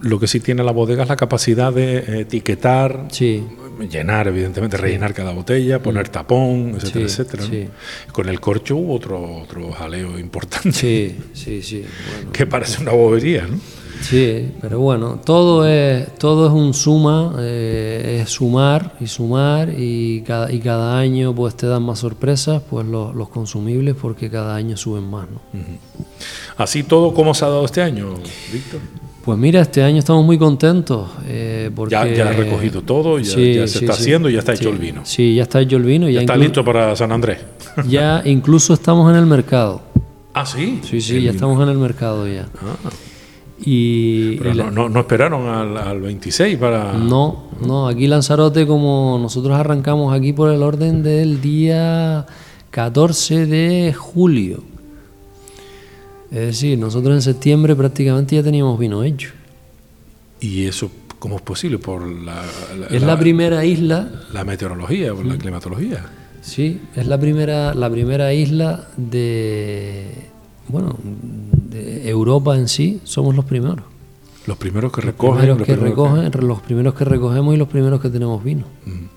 Lo que sí tiene la bodega es la capacidad de etiquetar, Sí, llenar, evidentemente, rellenar cada botella, poner tapón, etcétera, Mm. Sí, etcétera. ¿no? sí. Con el corcho hubo otro, otro jaleo importante, sí, sí, sí. Bueno. que parece una bobería, ¿no? Sí, pero bueno, todo es, todo es un suma, eh, es sumar y sumar y cada, y cada año pues te dan más sorpresas, pues los, los consumibles porque cada año suben más, ¿no? Así todo, ¿cómo se ha dado este año, Víctor? Pues mira, este año estamos muy contentos eh, porque... Ya, ya ha recogido todo, ya, Sí, ya se sí, está sí. haciendo y ya está hecho el vino. Sí, ya está hecho el vino, ya, Ya está listo para San Andrés. ya incluso estamos en el mercado. ah, sí. Sí, sí, ya estamos en el mercado ya. Ah, Y, pero no, no, no esperaron al, al 26 para... No, no, aquí Lanzarote como nosotros arrancamos aquí por el orden del día 14 de julio. Es decir, nosotros en septiembre prácticamente ya teníamos vino hecho. ¿Y eso cómo es posible? Por la, la- Es la- la primera isla, la meteorología, por la climatología. sí, es la primera, la primera isla de, bueno, de Europa en sí, somos los primeros. Los primeros que Los recogen. primeros los que primeros recogen, los primeros que recogemos y los primeros que tenemos vino.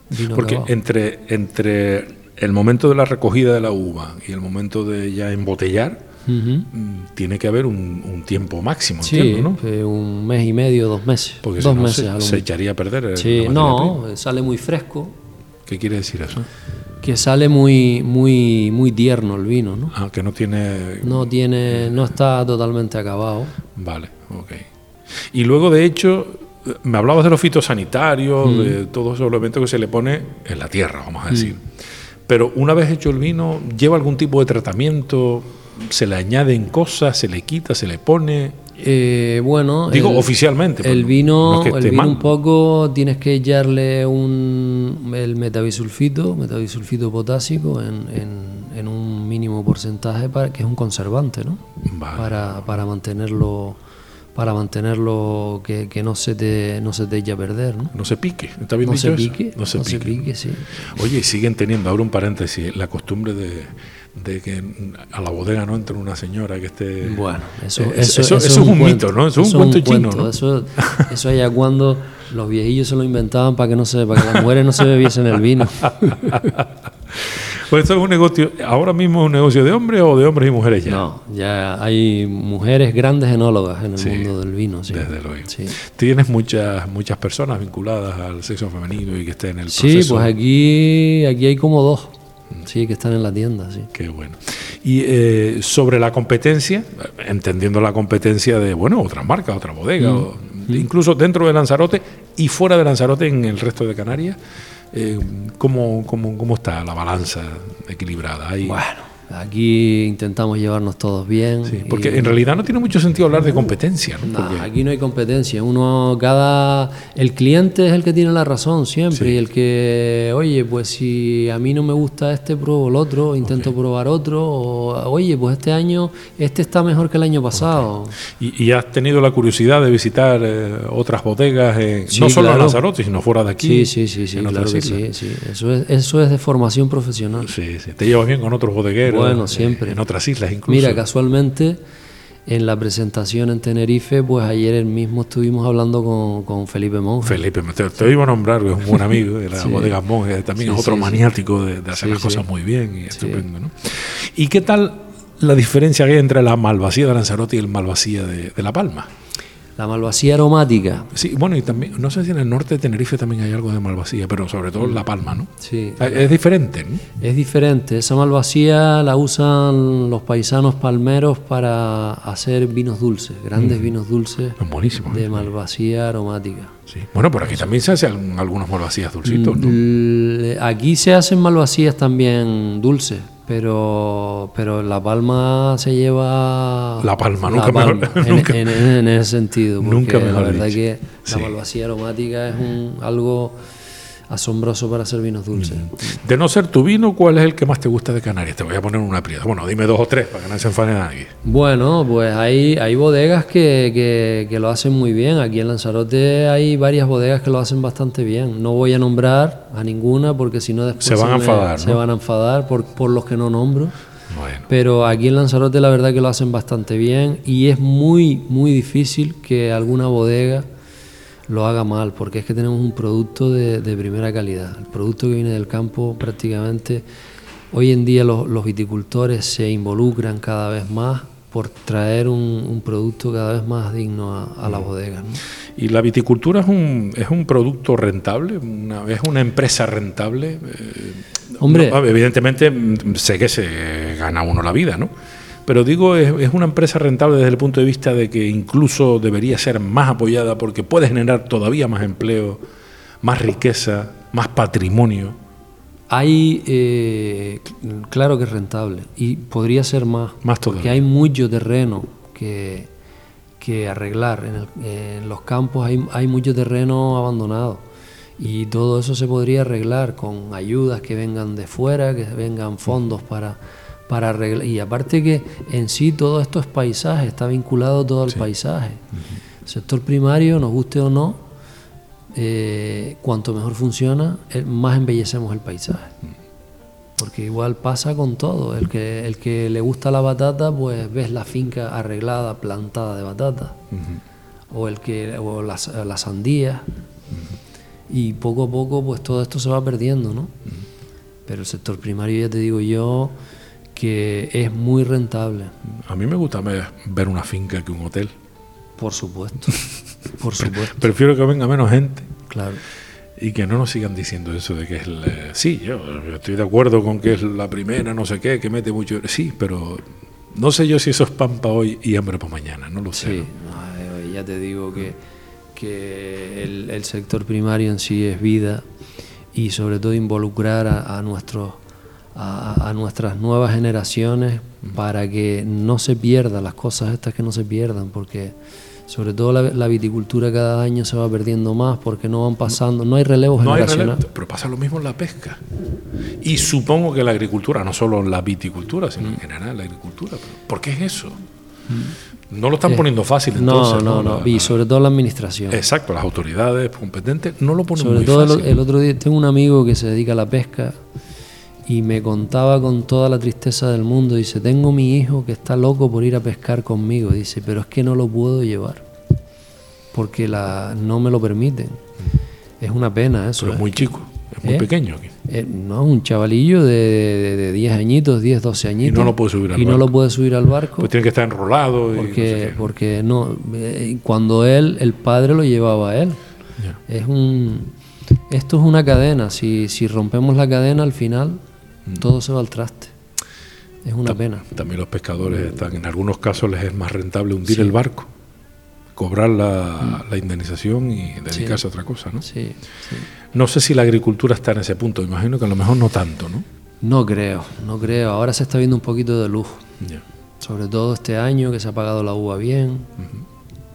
Vino Porque acabado. entre, entre el momento de la recogida de la uva y el momento de ya embotellar, mm, tiene que haber un, un tiempo máximo, Sí, entiendo, ¿no? eh, un mes y medio, dos meses. Porque dos si no, meses se, echaría a perder. el- Sí, la materia no, prima. sale muy fresco, ¿Qué quiere decir eso? Que sale muy, muy, muy tierno el vino, ¿no? Ah, que no tiene. No tiene, no está totalmente acabado. Vale, ok. Y luego, de hecho, eh, me hablabas de los fitosanitarios, Mm. de todos esos elementos que se le pone en la tierra, vamos a decir. Pero una vez hecho el vino, ¿lleva algún tipo de tratamiento? ¿Se le añaden cosas? ¿Se le quita? ¿Se le pone? Eh, bueno, Digo el- oficialmente. El no- vino, no es que el vino mal. un poco tienes que echarle un, el metabisulfito, metabisulfito potásico en, en- en un mínimo porcentaje para que es un conservante, ¿no? Vale. Para, para mantenerlo para mantenerlo que, que no se te no se te eche a perder, ¿no? No se pique. ¿Está bien No dicho se eso? pique, No se pique. pique, sí. Oye, siguen teniendo, abro un paréntesis, la costumbre de, de que a la bodega no entre una señora que esté... Bueno, eso, Eh, eso, eso- eso es un mito, ¿no? Eso es un cuento chino, ¿no? Eso, eso allá cuando los viejillos se lo inventaban para que no se, para que las mujeres no se bebiesen el vino. Pues esto es un negocio, ahora mismo es un negocio de hombres o de hombres y mujeres ya. No, ya hay mujeres grandes enólogas en el Sí, mundo del vino, sí. Desde luego. Sí, Tienes muchas muchas personas vinculadas al sexo femenino y que estén en el Sí, proceso. pues aquí, aquí hay como dos, sí, que están en la tienda, sí. Qué bueno. Y eh, sobre la competencia, entendiendo la competencia de, bueno, otras marcas, otras bodegas, Mm. o- incluso dentro de Lanzarote y fuera de Lanzarote en el resto de Canarias, eh, ¿cómo, cómo, cómo está la balanza equilibrada? Hay- Bueno, aquí intentamos llevarnos todos bien. Sí, y- porque en realidad no tiene mucho sentido hablar de competencia, ¿no? Nah, aquí no hay competencia. Uno, cada, el cliente es el que tiene la razón siempre Sí. y el que, oye, pues si a mí no me gusta este, pruebo el otro, intento probar otro. O, oye, pues este año este está mejor que el año pasado. y, y has tenido la curiosidad de visitar eh, otras bodegas, en- Sí, no solo en claro. Lanzarote, sino fuera de aquí. Sí, sí, sí, sí, en claro que sí. Eso es, eso es de formación profesional. Sí, sí. Te llevas bien con otros bodegueros. Bueno, eh, siempre. En otras islas incluso. Mira, casualmente en la presentación en Tenerife, pues ayer mismo estuvimos hablando con, con Felipe Monge. Felipe, te, te iba a nombrar, que es un buen amigo de la Sí. bodega Monge, también Sí, es otro sí, maniático de, de hacer las cosas muy bien y estupendo. ¿no? ¿Y qué tal la diferencia que hay entre la malvasía de Lanzarote y el malvasía de, de La Palma? La malvasía aromática. Sí, bueno, y también, no sé si en el norte de Tenerife también hay algo de malvasía, pero sobre todo en La Palma, ¿no? Sí, Es diferente, ¿no? Es diferente. Esa malvasía la usan los paisanos palmeros para hacer vinos dulces, grandes vinos dulces Es buenísimo. ¿eh? de malvasía aromática. Sí. Bueno, por aquí también se hacen algunos malvasías dulcitos, ¿no? Aquí se hacen malvasías también dulces, pero, pero La Palma se lleva... La Palma, nunca mejor- Palma, en, nunca- en- en ese sentido. Porque nunca mejor La verdad dicho. que Sí. la malvasía aromática es un, algo asombroso para hacer vinos dulces. De no ser tu vino, ¿cuál es el que más te gusta de Canarias? Te voy a poner una prieta. Bueno, dime dos o tres para que no se enfade nadie. Bueno, pues hay, hay bodegas que, que- que lo hacen muy bien. Aquí en Lanzarote hay varias bodegas que lo hacen bastante bien. No voy a nombrar a ninguna porque si no después Se van a me- enfadar, se van a enfadar por, por los que no nombro. Bueno. Pero aquí en Lanzarote la verdad que lo hacen bastante bien y es muy, muy difícil que alguna bodega lo haga mal, porque es que tenemos un producto de, de primera calidad. El producto que viene del campo prácticamente, hoy en día los, los viticultores se involucran cada vez más por traer un, un producto cada vez más digno a, a la bodega. ¿no? ¿Y la viticultura es un, es un producto rentable? Una, ¿Es una empresa rentable? Eh, Hombre. no, evidentemente mm, sé que se gana uno la vida, ¿no? Pero digo, es, es una empresa rentable desde el punto de vista de que incluso debería ser más apoyada porque puede generar todavía más empleo, más riqueza, más patrimonio. Hay, eh, cl- claro que es rentable y podría ser más, Más porque todavía. hay mucho terreno que, que arreglar. En, el- en los campos hay, hay mucho terreno abandonado y todo eso se podría arreglar con ayudas que vengan de fuera, que vengan fondos para, para arreglar. Y aparte que en sí todo esto es paisaje, está vinculado todo al paisaje. Sector primario, nos guste o no, eh, cuanto mejor funciona, eh, más embellecemos el paisaje. Porque igual pasa con todo. El que, el que le gusta la batata, pues ves la finca arreglada, plantada de batata. o, el que, o las, las sandías. Y poco a poco pues todo esto se va perdiendo, ¿no? Pero el sector primario ya te digo yo que es muy rentable. A mí me gusta más ver una finca que un hotel. Por supuesto, por supuesto. Prefiero que venga menos gente. Claro. Y que no nos sigan diciendo eso de que es... la- sí, yo estoy de acuerdo con que es la primera, no sé qué, que mete mucho... Sí, pero no sé yo si eso es pan para hoy y hambre para mañana, no lo sé. Sí, ¿no? no, eh, ya te digo que, que el, el sector primario en sí es vida y sobre todo involucrar a, a nuestros a, a nuestras nuevas generaciones para que no se pierdan las cosas estas que no se pierdan porque sobre todo la, la viticultura cada año se va perdiendo más porque no van pasando no hay relevo No hay relevo, pero pasa lo mismo en la pesca. Y supongo que la agricultura, no solo en la viticultura, sino Mm. en general la agricultura. ¿Por qué es eso? No lo están poniendo fácil no entonces. no no La- y la- sobre todo la administración Exacto, las autoridades competentes no lo ponen Sobre muy todo el otro día tengo un amigo que se dedica a la pesca y me contaba con toda la tristeza del mundo, dice, tengo mi hijo que está loco por ir a pescar conmigo, dice, pero es que no lo puedo llevar porque la, no me lo permiten. Es una pena eso. Pero es ¿eh? muy chico, es muy ¿Eh? pequeño. aquí. Eh, no, un chavalillo de, de, de 10 añitos, 10, 12 añitos. no lo puede subir al Y no barco. lo puede subir al barco. Pues tiene que estar enrolado. y no Porque, porque no, eh, cuando él, el padre lo llevaba a él. Ya. Es un, esto es una cadena. Si, si rompemos la cadena, al final Mm. todo se va al traste. Es una pena. También los pescadores están, en algunos casos les es más rentable hundir el barco, cobrar la, la indemnización y dedicarse a otra cosa, ¿no? Mm. Sí, sí. No sé si la agricultura está en ese punto, imagino que a lo mejor no tanto, ¿no? No creo, no creo. Ahora se está viendo un poquito de luz. Sobre todo este año que se ha pagado la uva bien,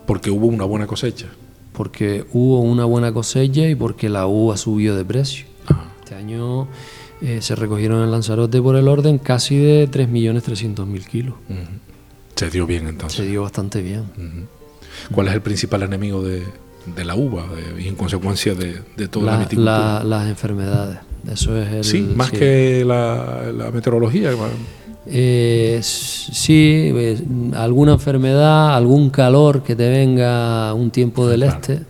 Porque hubo una buena cosecha. porque hubo una buena cosecha y porque la uva subió de precio. Ajá. Este año eh, se recogieron en Lanzarote por el orden casi de 3.300.000 kilos. Ujú. Se dio bien entonces. Se dio bastante bien. ¿Cuál es el principal enemigo de, de la uva de- y en consecuencia de, de toda la, La- viticultura? la- las enfermedades. Eso es el. sí, más sí. que la, la meteorología. Eh, sí, eh, alguna enfermedad, algún calor que te venga un tiempo del este.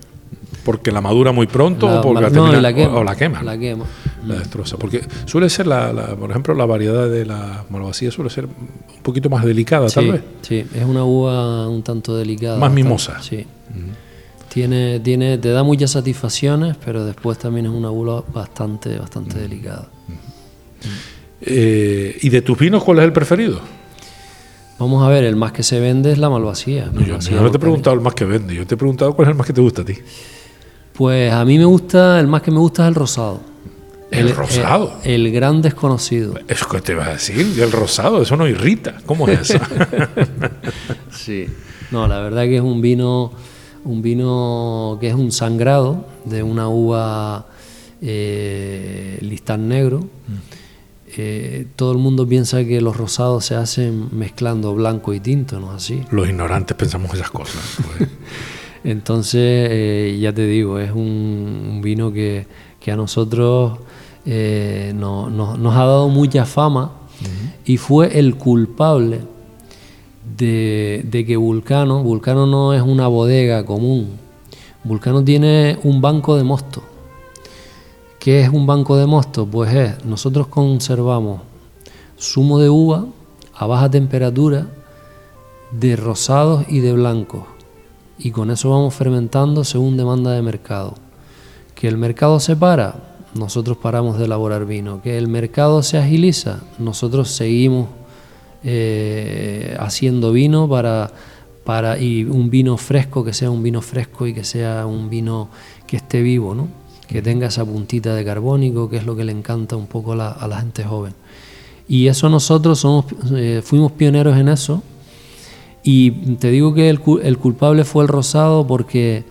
Porque la madura muy pronto La- o porque la- no, termina- y la quema. o, o la quema. La quema. La destroza. Porque suele ser, la, la- por ejemplo, la variedad de la malvasía suele ser un poquito más delicada, tal vez. sí, es una uva un tanto delicada. Más mimosa. Sí. Tiene, tiene, te da muchas satisfacciones, pero después también es una uva bastante, bastante delicada. Eh, ¿Y de tus vinos cuál es el preferido? Vamos a ver, el más que se vende es la malvasía. No, yo, yo no te he preguntado el más que vende, yo te he preguntado cuál es el más que te gusta a ti. Pues a mí me gusta, el más que me gusta es el rosado. ¿El rosado? El, el gran desconocido. Eso que te vas a decir, el rosado, eso no irrita. ¿Cómo es eso? Sí. No, la verdad que es un vino, un vino que es un sangrado de una uva eh, listán negro. Eh, todo el mundo piensa que los rosados se hacen mezclando blanco y tinto, ¿no es así? Los ignorantes pensamos esas cosas. pues. Entonces, eh, ya te digo, es un, un vino que, que a nosotros eh, no- no- nos ha dado mucha fama y fue el culpable de, de que Vulcano, Vulcano no es una bodega común, Vulcano tiene un banco de mosto. ¿Qué es un banco de mosto? Pues es, nosotros conservamos zumo de uva a baja temperatura de rosados y de blancos. Y con eso vamos fermentando según demanda de mercado. Que el mercado se para, nosotros paramos de elaborar vino. Que el mercado se agiliza, nosotros seguimos eh, haciendo vino para, para y un vino fresco que sea un vino fresco y que sea un vino que esté vivo, ¿no? que tenga esa puntita de carbónico, que es lo que le encanta un poco a la, gente joven. Y eso nosotros somos, eh, fuimos pioneros en eso. Y te digo que el culpable fue el rosado porque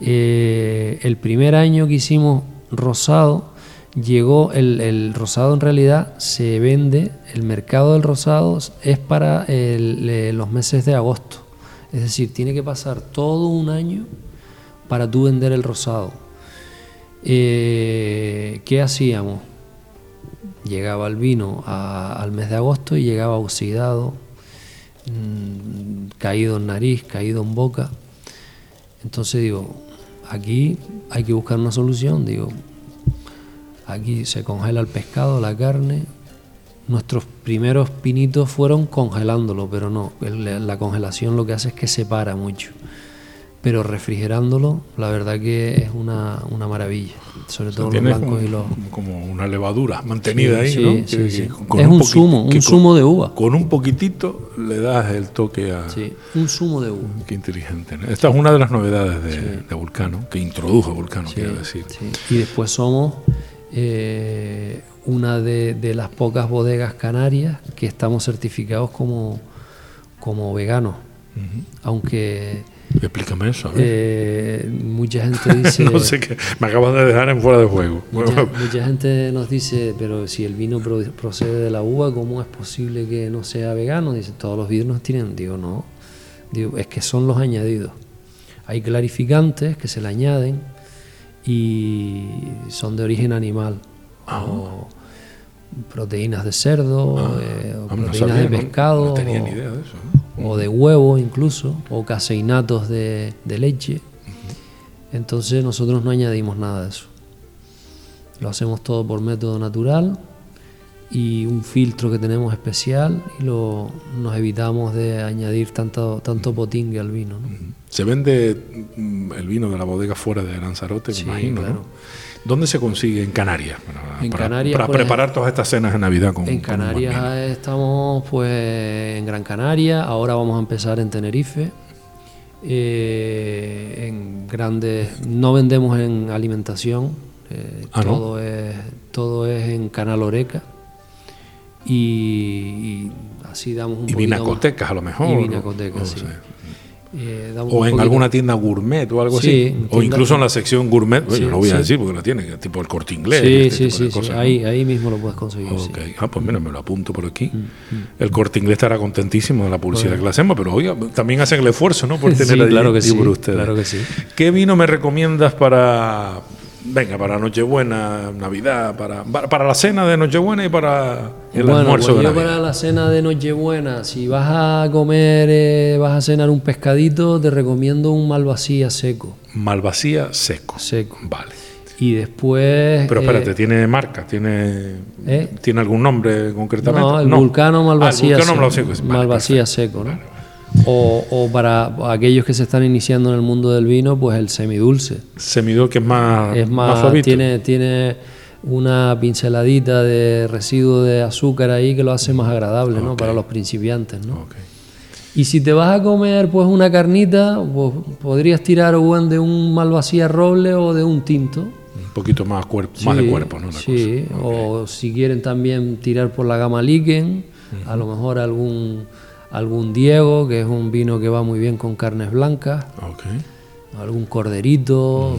eh, el primer año que hicimos rosado, llegó el, el rosado en realidad se vende, el mercado del rosado es para los meses de agosto. Es decir, tiene que pasar todo un año para tú vender el rosado. Eh, ¿Qué hacíamos? Llegaba el vino al mes de agosto y llegaba oxidado, mm, caído en nariz, caído en boca. Entonces digo, aquí hay que buscar una solución, digo, aquí se congela el pescado, la carne, nuestros primeros pinitos fueron congelándolo, pero no, la congelación lo que hace es que separa mucho pero refrigerándolo, la verdad que es una, una maravilla, sobre todo los blancos y los... Como una levadura mantenida ahí, ¿no? Sí, sí. es un, zumo, un zumo de uva. Con un poquitito le das el toque a... Sí, un zumo de uva. Qué inteligente. Esta es una de las novedades de, Vulcano, que introdujo Vulcano, quiero decir. Y después somos eh, una de, las pocas bodegas canarias que estamos certificados como, como veganos, aunque Explícame eso. Eh, mucha gente dice. no sé qué, me acabas de dejar en fuera de juego. Mucha, gente nos dice, pero si el vino procede de la uva, ¿cómo es posible que no sea vegano? Dice, todos los vinos tienen. Digo, no. Digo, es que son los añadidos. Hay clarificantes que se le añaden y son de origen animal. Ah. O proteínas de cerdo, ah. eh, o ah, proteínas de pescado. No, tenía ni idea de eso o de huevo incluso, o caseinatos de, leche. Entonces nosotros no añadimos nada de eso. Lo hacemos todo por método natural y un filtro que tenemos especial y lo, nos evitamos de añadir tanto, tanto potingue al vino. Se vende mm, el vino de la bodega fuera de Lanzarote, me imagino. ¿Dónde se consigue en Canarias? Para, en Canarias, para preparar todas estas cenas de Navidad con En Canarias estamos pues en Gran Canaria, ahora vamos a empezar en Tenerife. Eh, en grandes no vendemos en alimentación, eh, ah, todo es todo es en Canal Oreca. Y, así damos un y vinacotecas a lo mejor y vinacotecas, sí. Eh, o en alguna tienda gourmet o algo así. O incluso en la sección gourmet, no lo voy a decir porque la tiene, tipo el corte inglés. Sí, este sí, sí, ahí, ahí mismo lo puedes conseguir. Ah, pues mira, me lo apunto por aquí. Mm, mm. El corte inglés estará contentísimo de la publicidad que le hacemos, pero oiga, también hacen el esfuerzo, ¿no? Por tener claro que sí, por ustedes. Claro que sí. ¿Qué vino me recomiendas para, venga, para Nochebuena, Navidad, para, para la cena de Nochebuena y para el almuerzo pues de para la cena de Nochebuena, si vas a comer, eh, vas a cenar un pescadito, te recomiendo un malvasía seco. Malvasía seco. Seco. Vale. Y después... Pero espérate, eh, ¿tiene marca? ¿Tiene, ¿eh? ¿Tiene algún nombre concretamente? No, el vulcano malvasía, ah, vulcano seco. Malvasía seco, ¿no? O, para aquellos que se están iniciando en el mundo del vino, pues el semidulce. Semidulce que es más, es más, tiene, tiene una pinceladita de residuo de azúcar ahí que lo hace más agradable ¿no? para los principiantes. ¿no? Y si te vas a comer pues una carnita, pues podrías tirar o de un malvasía roble o de un tinto. Un poquito más, cuerpo, más de cuerpo, ¿no? sí, o si quieren también tirar por la gama Liken, a lo mejor algún algún Diego, que es un vino que va muy bien con carnes blancas. Algún corderito,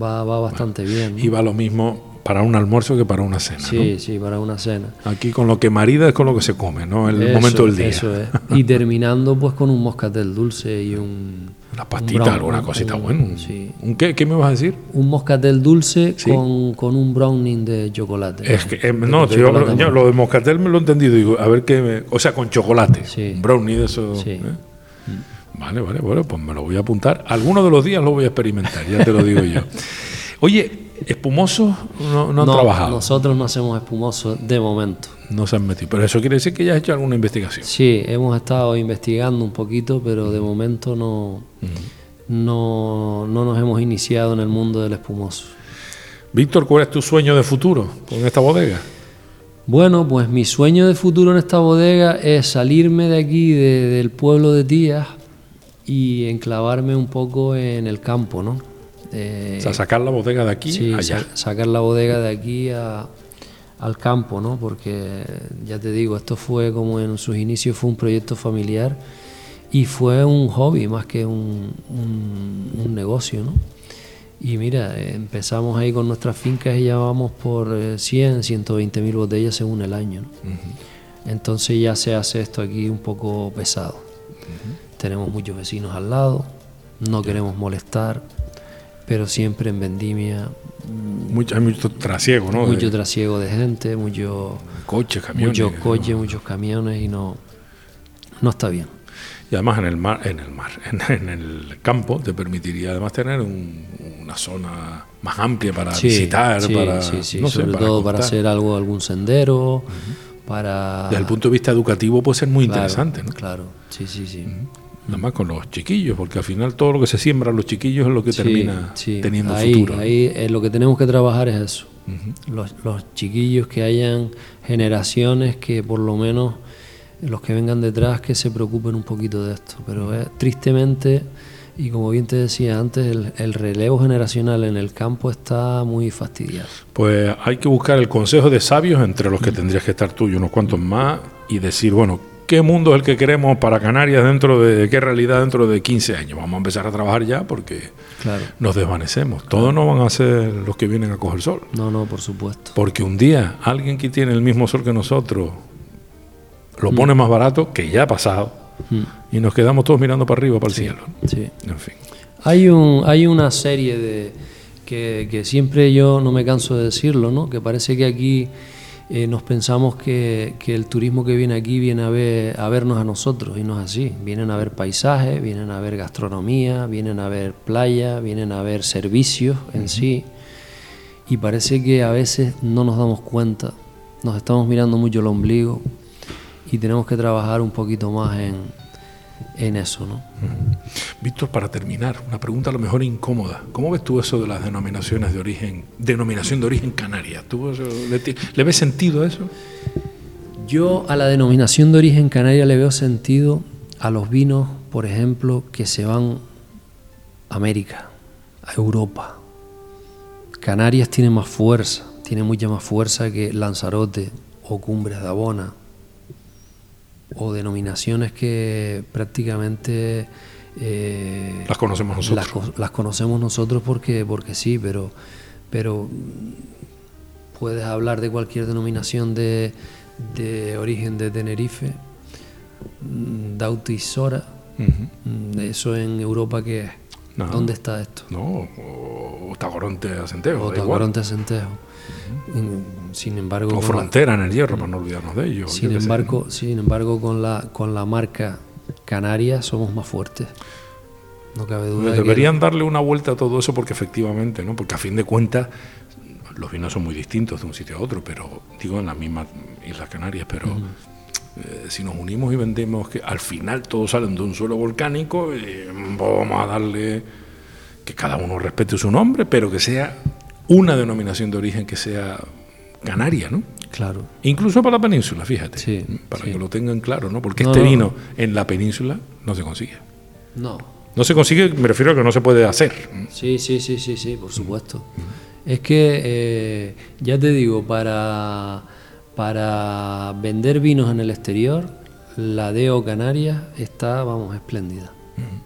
va, va, bastante bien. Y va lo mismo para un almuerzo que para una cena. Sí, sí, para una cena. Aquí con lo que marida es con lo que se come, ¿no? El momento del día. Eso es. Y terminando pues con un moscatel dulce y un... Una pastita, alguna cosita buena. Un, qué, qué, me vas a decir? Un moscatel dulce con, con, un browning de chocolate. Es que, eh, no, yo, lo de moscatel me lo he entendido. Digo, a ver qué... o sea, con chocolate. Sí. Un brownie de eso. Sí. ¿eh? Vale, vale, bueno, pues me lo voy a apuntar. Algunos de los días lo voy a experimentar, ya te lo digo yo. Oye, ¿espumosos no, no han trabajado? Nosotros no hacemos espumosos de momento. No se han metido. Pero eso quiere decir que ya has hecho alguna investigación. Sí, hemos estado investigando un poquito, pero de momento no, no, no nos hemos iniciado en el mundo del espumoso. Víctor, ¿cuál es tu sueño de futuro con esta bodega? Bueno, pues mi sueño de futuro en esta bodega es salirme de aquí, del pueblo de Tías, y enclavarme un poco en el campo, ¿no? Eh, o sea, sacar la bodega de aquí allá. sacar la bodega de aquí al campo, ¿no? Porque ya te digo, esto fue como en sus inicios fue un proyecto familiar y fue un hobby más que un, un, negocio, ¿no? Y mira, empezamos ahí con nuestras fincas y ya vamos por 100, 120 mil botellas según el año. Entonces ya se hace esto aquí un poco pesado. Tenemos muchos vecinos al lado, no queremos molestar pero siempre en vendimia. Mucho, hay mucho trasiego, ¿no? Mucho trasiego de gente, mucho coches, camiones. Muchos coches, muchos camiones y no, no está bien. Y además en el mar, en el mar, en, el campo te permitiría además tener una zona más amplia para visitar, para sobre todo para hacer algo, algún sendero, para desde el punto de vista educativo puede ser muy interesante, ¿no? Claro, sí, sí, sí. Nada más con los chiquillos, porque al final todo lo que se siembra los chiquillos es lo que termina teniendo futuro. Ahí eh, lo que tenemos que trabajar es eso. los, los chiquillos que hayan generaciones que por lo menos los que vengan detrás que se preocupen un poquito de esto. Pero tristemente, y como bien te decía antes, el, relevo generacional en el campo está muy fastidiado. Pues hay que buscar el consejo de sabios entre los que tendrías que estar tú y unos cuantos más y decir, bueno, ¿qué mundo es el que queremos para Canarias dentro de qué realidad dentro de 15 años? Vamos a empezar a trabajar ya porque nos desvanecemos. Todos no van a ser los que vienen a coger sol. No, no, por supuesto. Porque un día alguien que tiene el mismo sol que nosotros lo pone más barato, que ya ha pasado, y nos quedamos todos mirando para arriba, para el cielo. Sí. En fin. Hay, un, hay una serie de que, siempre yo no me canso de decirlo, ¿no? que parece que aquí eh, nos pensamos que, el turismo que viene aquí viene a, ver, a vernos a nosotros, y no es así. Vienen a ver paisajes, vienen a ver gastronomía, vienen a ver playa, vienen a ver servicios en sí, y parece que a veces no nos damos cuenta, nos estamos mirando mucho el ombligo y tenemos que trabajar un poquito más en, en eso. ¿no? Víctor, para terminar, una pregunta a lo mejor incómoda. ¿Cómo ves tú eso de las denominaciones de origen, denominación de origen canaria? ¿Tú le, ves sentido a eso? Yo a la denominación de origen canaria le veo sentido a los vinos, por ejemplo, que se van a América, a Europa. Canarias tiene más fuerza, tiene mucha más fuerza que Lanzarote o Cumbres de Abona o denominaciones que prácticamente eh, las conocemos nosotros. Las, conocemos nosotros porque, porque sí, pero, pero puedes hablar de cualquier denominación de, de origen de Tenerife, mm, Dauti Sora, mm, eso en Europa que es. ¿Dónde está esto? No, o Tagoronte Acentejo. O Tagoronte Acentejo. Sin embargo, o frontera en el hierro, para no olvidarnos de ello. Sin embargo, sin embargo con la con la marca Canaria somos más fuertes. No cabe duda. deberían darle una vuelta a todo eso porque efectivamente, ¿no? Porque a fin de cuentas los vinos son muy distintos de un sitio a otro, pero digo en las mismas Islas Canarias, pero eh, si nos unimos y vendemos que al final todos salen de un suelo volcánico, eh, vamos a darle que cada uno respete su nombre, pero que sea una denominación de origen que sea canaria, ¿no? Claro. Incluso para la península, fíjate. para que lo tengan claro, ¿no? Porque este vino en la península no se consigue. No. No se consigue, me refiero a que no se puede hacer. Sí, sí, sí, sí, sí, por supuesto. Es que, eh, ya te digo, para, para vender vinos en el exterior, la DEO Canarias está, vamos, espléndida.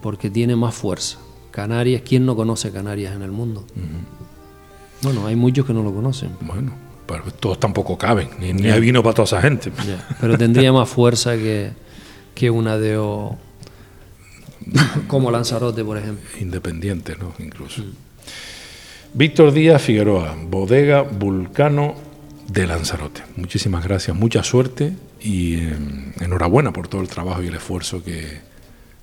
Porque tiene más fuerza. Canarias, ¿quién no conoce Canarias en el mundo? Bueno, hay muchos que no lo conocen. Bueno, pero todos tampoco caben, ni, hay vino para toda esa gente. Pero tendría más fuerza que, que una de como Lanzarote, por ejemplo. Independiente, ¿no? Incluso. Mm. Víctor Díaz Figueroa, bodega Vulcano de Lanzarote. Muchísimas gracias, mucha suerte y eh, enhorabuena por todo el trabajo y el esfuerzo que,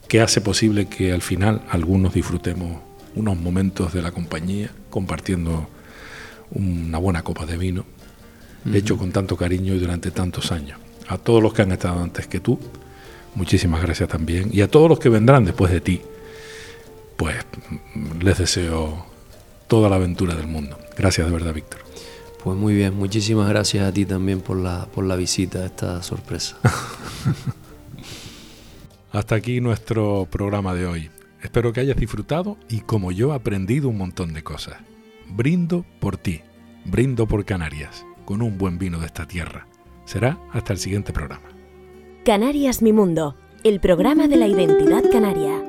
que hace posible que al final algunos disfrutemos unos momentos de la compañía compartiendo una buena copa de vino, hecho con tanto cariño y durante tantos años. A todos los que han estado antes que tú, muchísimas gracias también. Y a todos los que vendrán después de ti, pues les deseo toda la aventura del mundo. Gracias de verdad, Víctor. Pues muy bien, muchísimas gracias a ti también por la, por la visita a esta sorpresa. Hasta aquí nuestro programa de hoy. Espero que hayas disfrutado y como yo aprendido un montón de cosas. Brindo por ti, brindo por Canarias, con un buen vino de esta tierra. Será hasta el siguiente programa. Canarias Mi Mundo, el programa de la identidad canaria.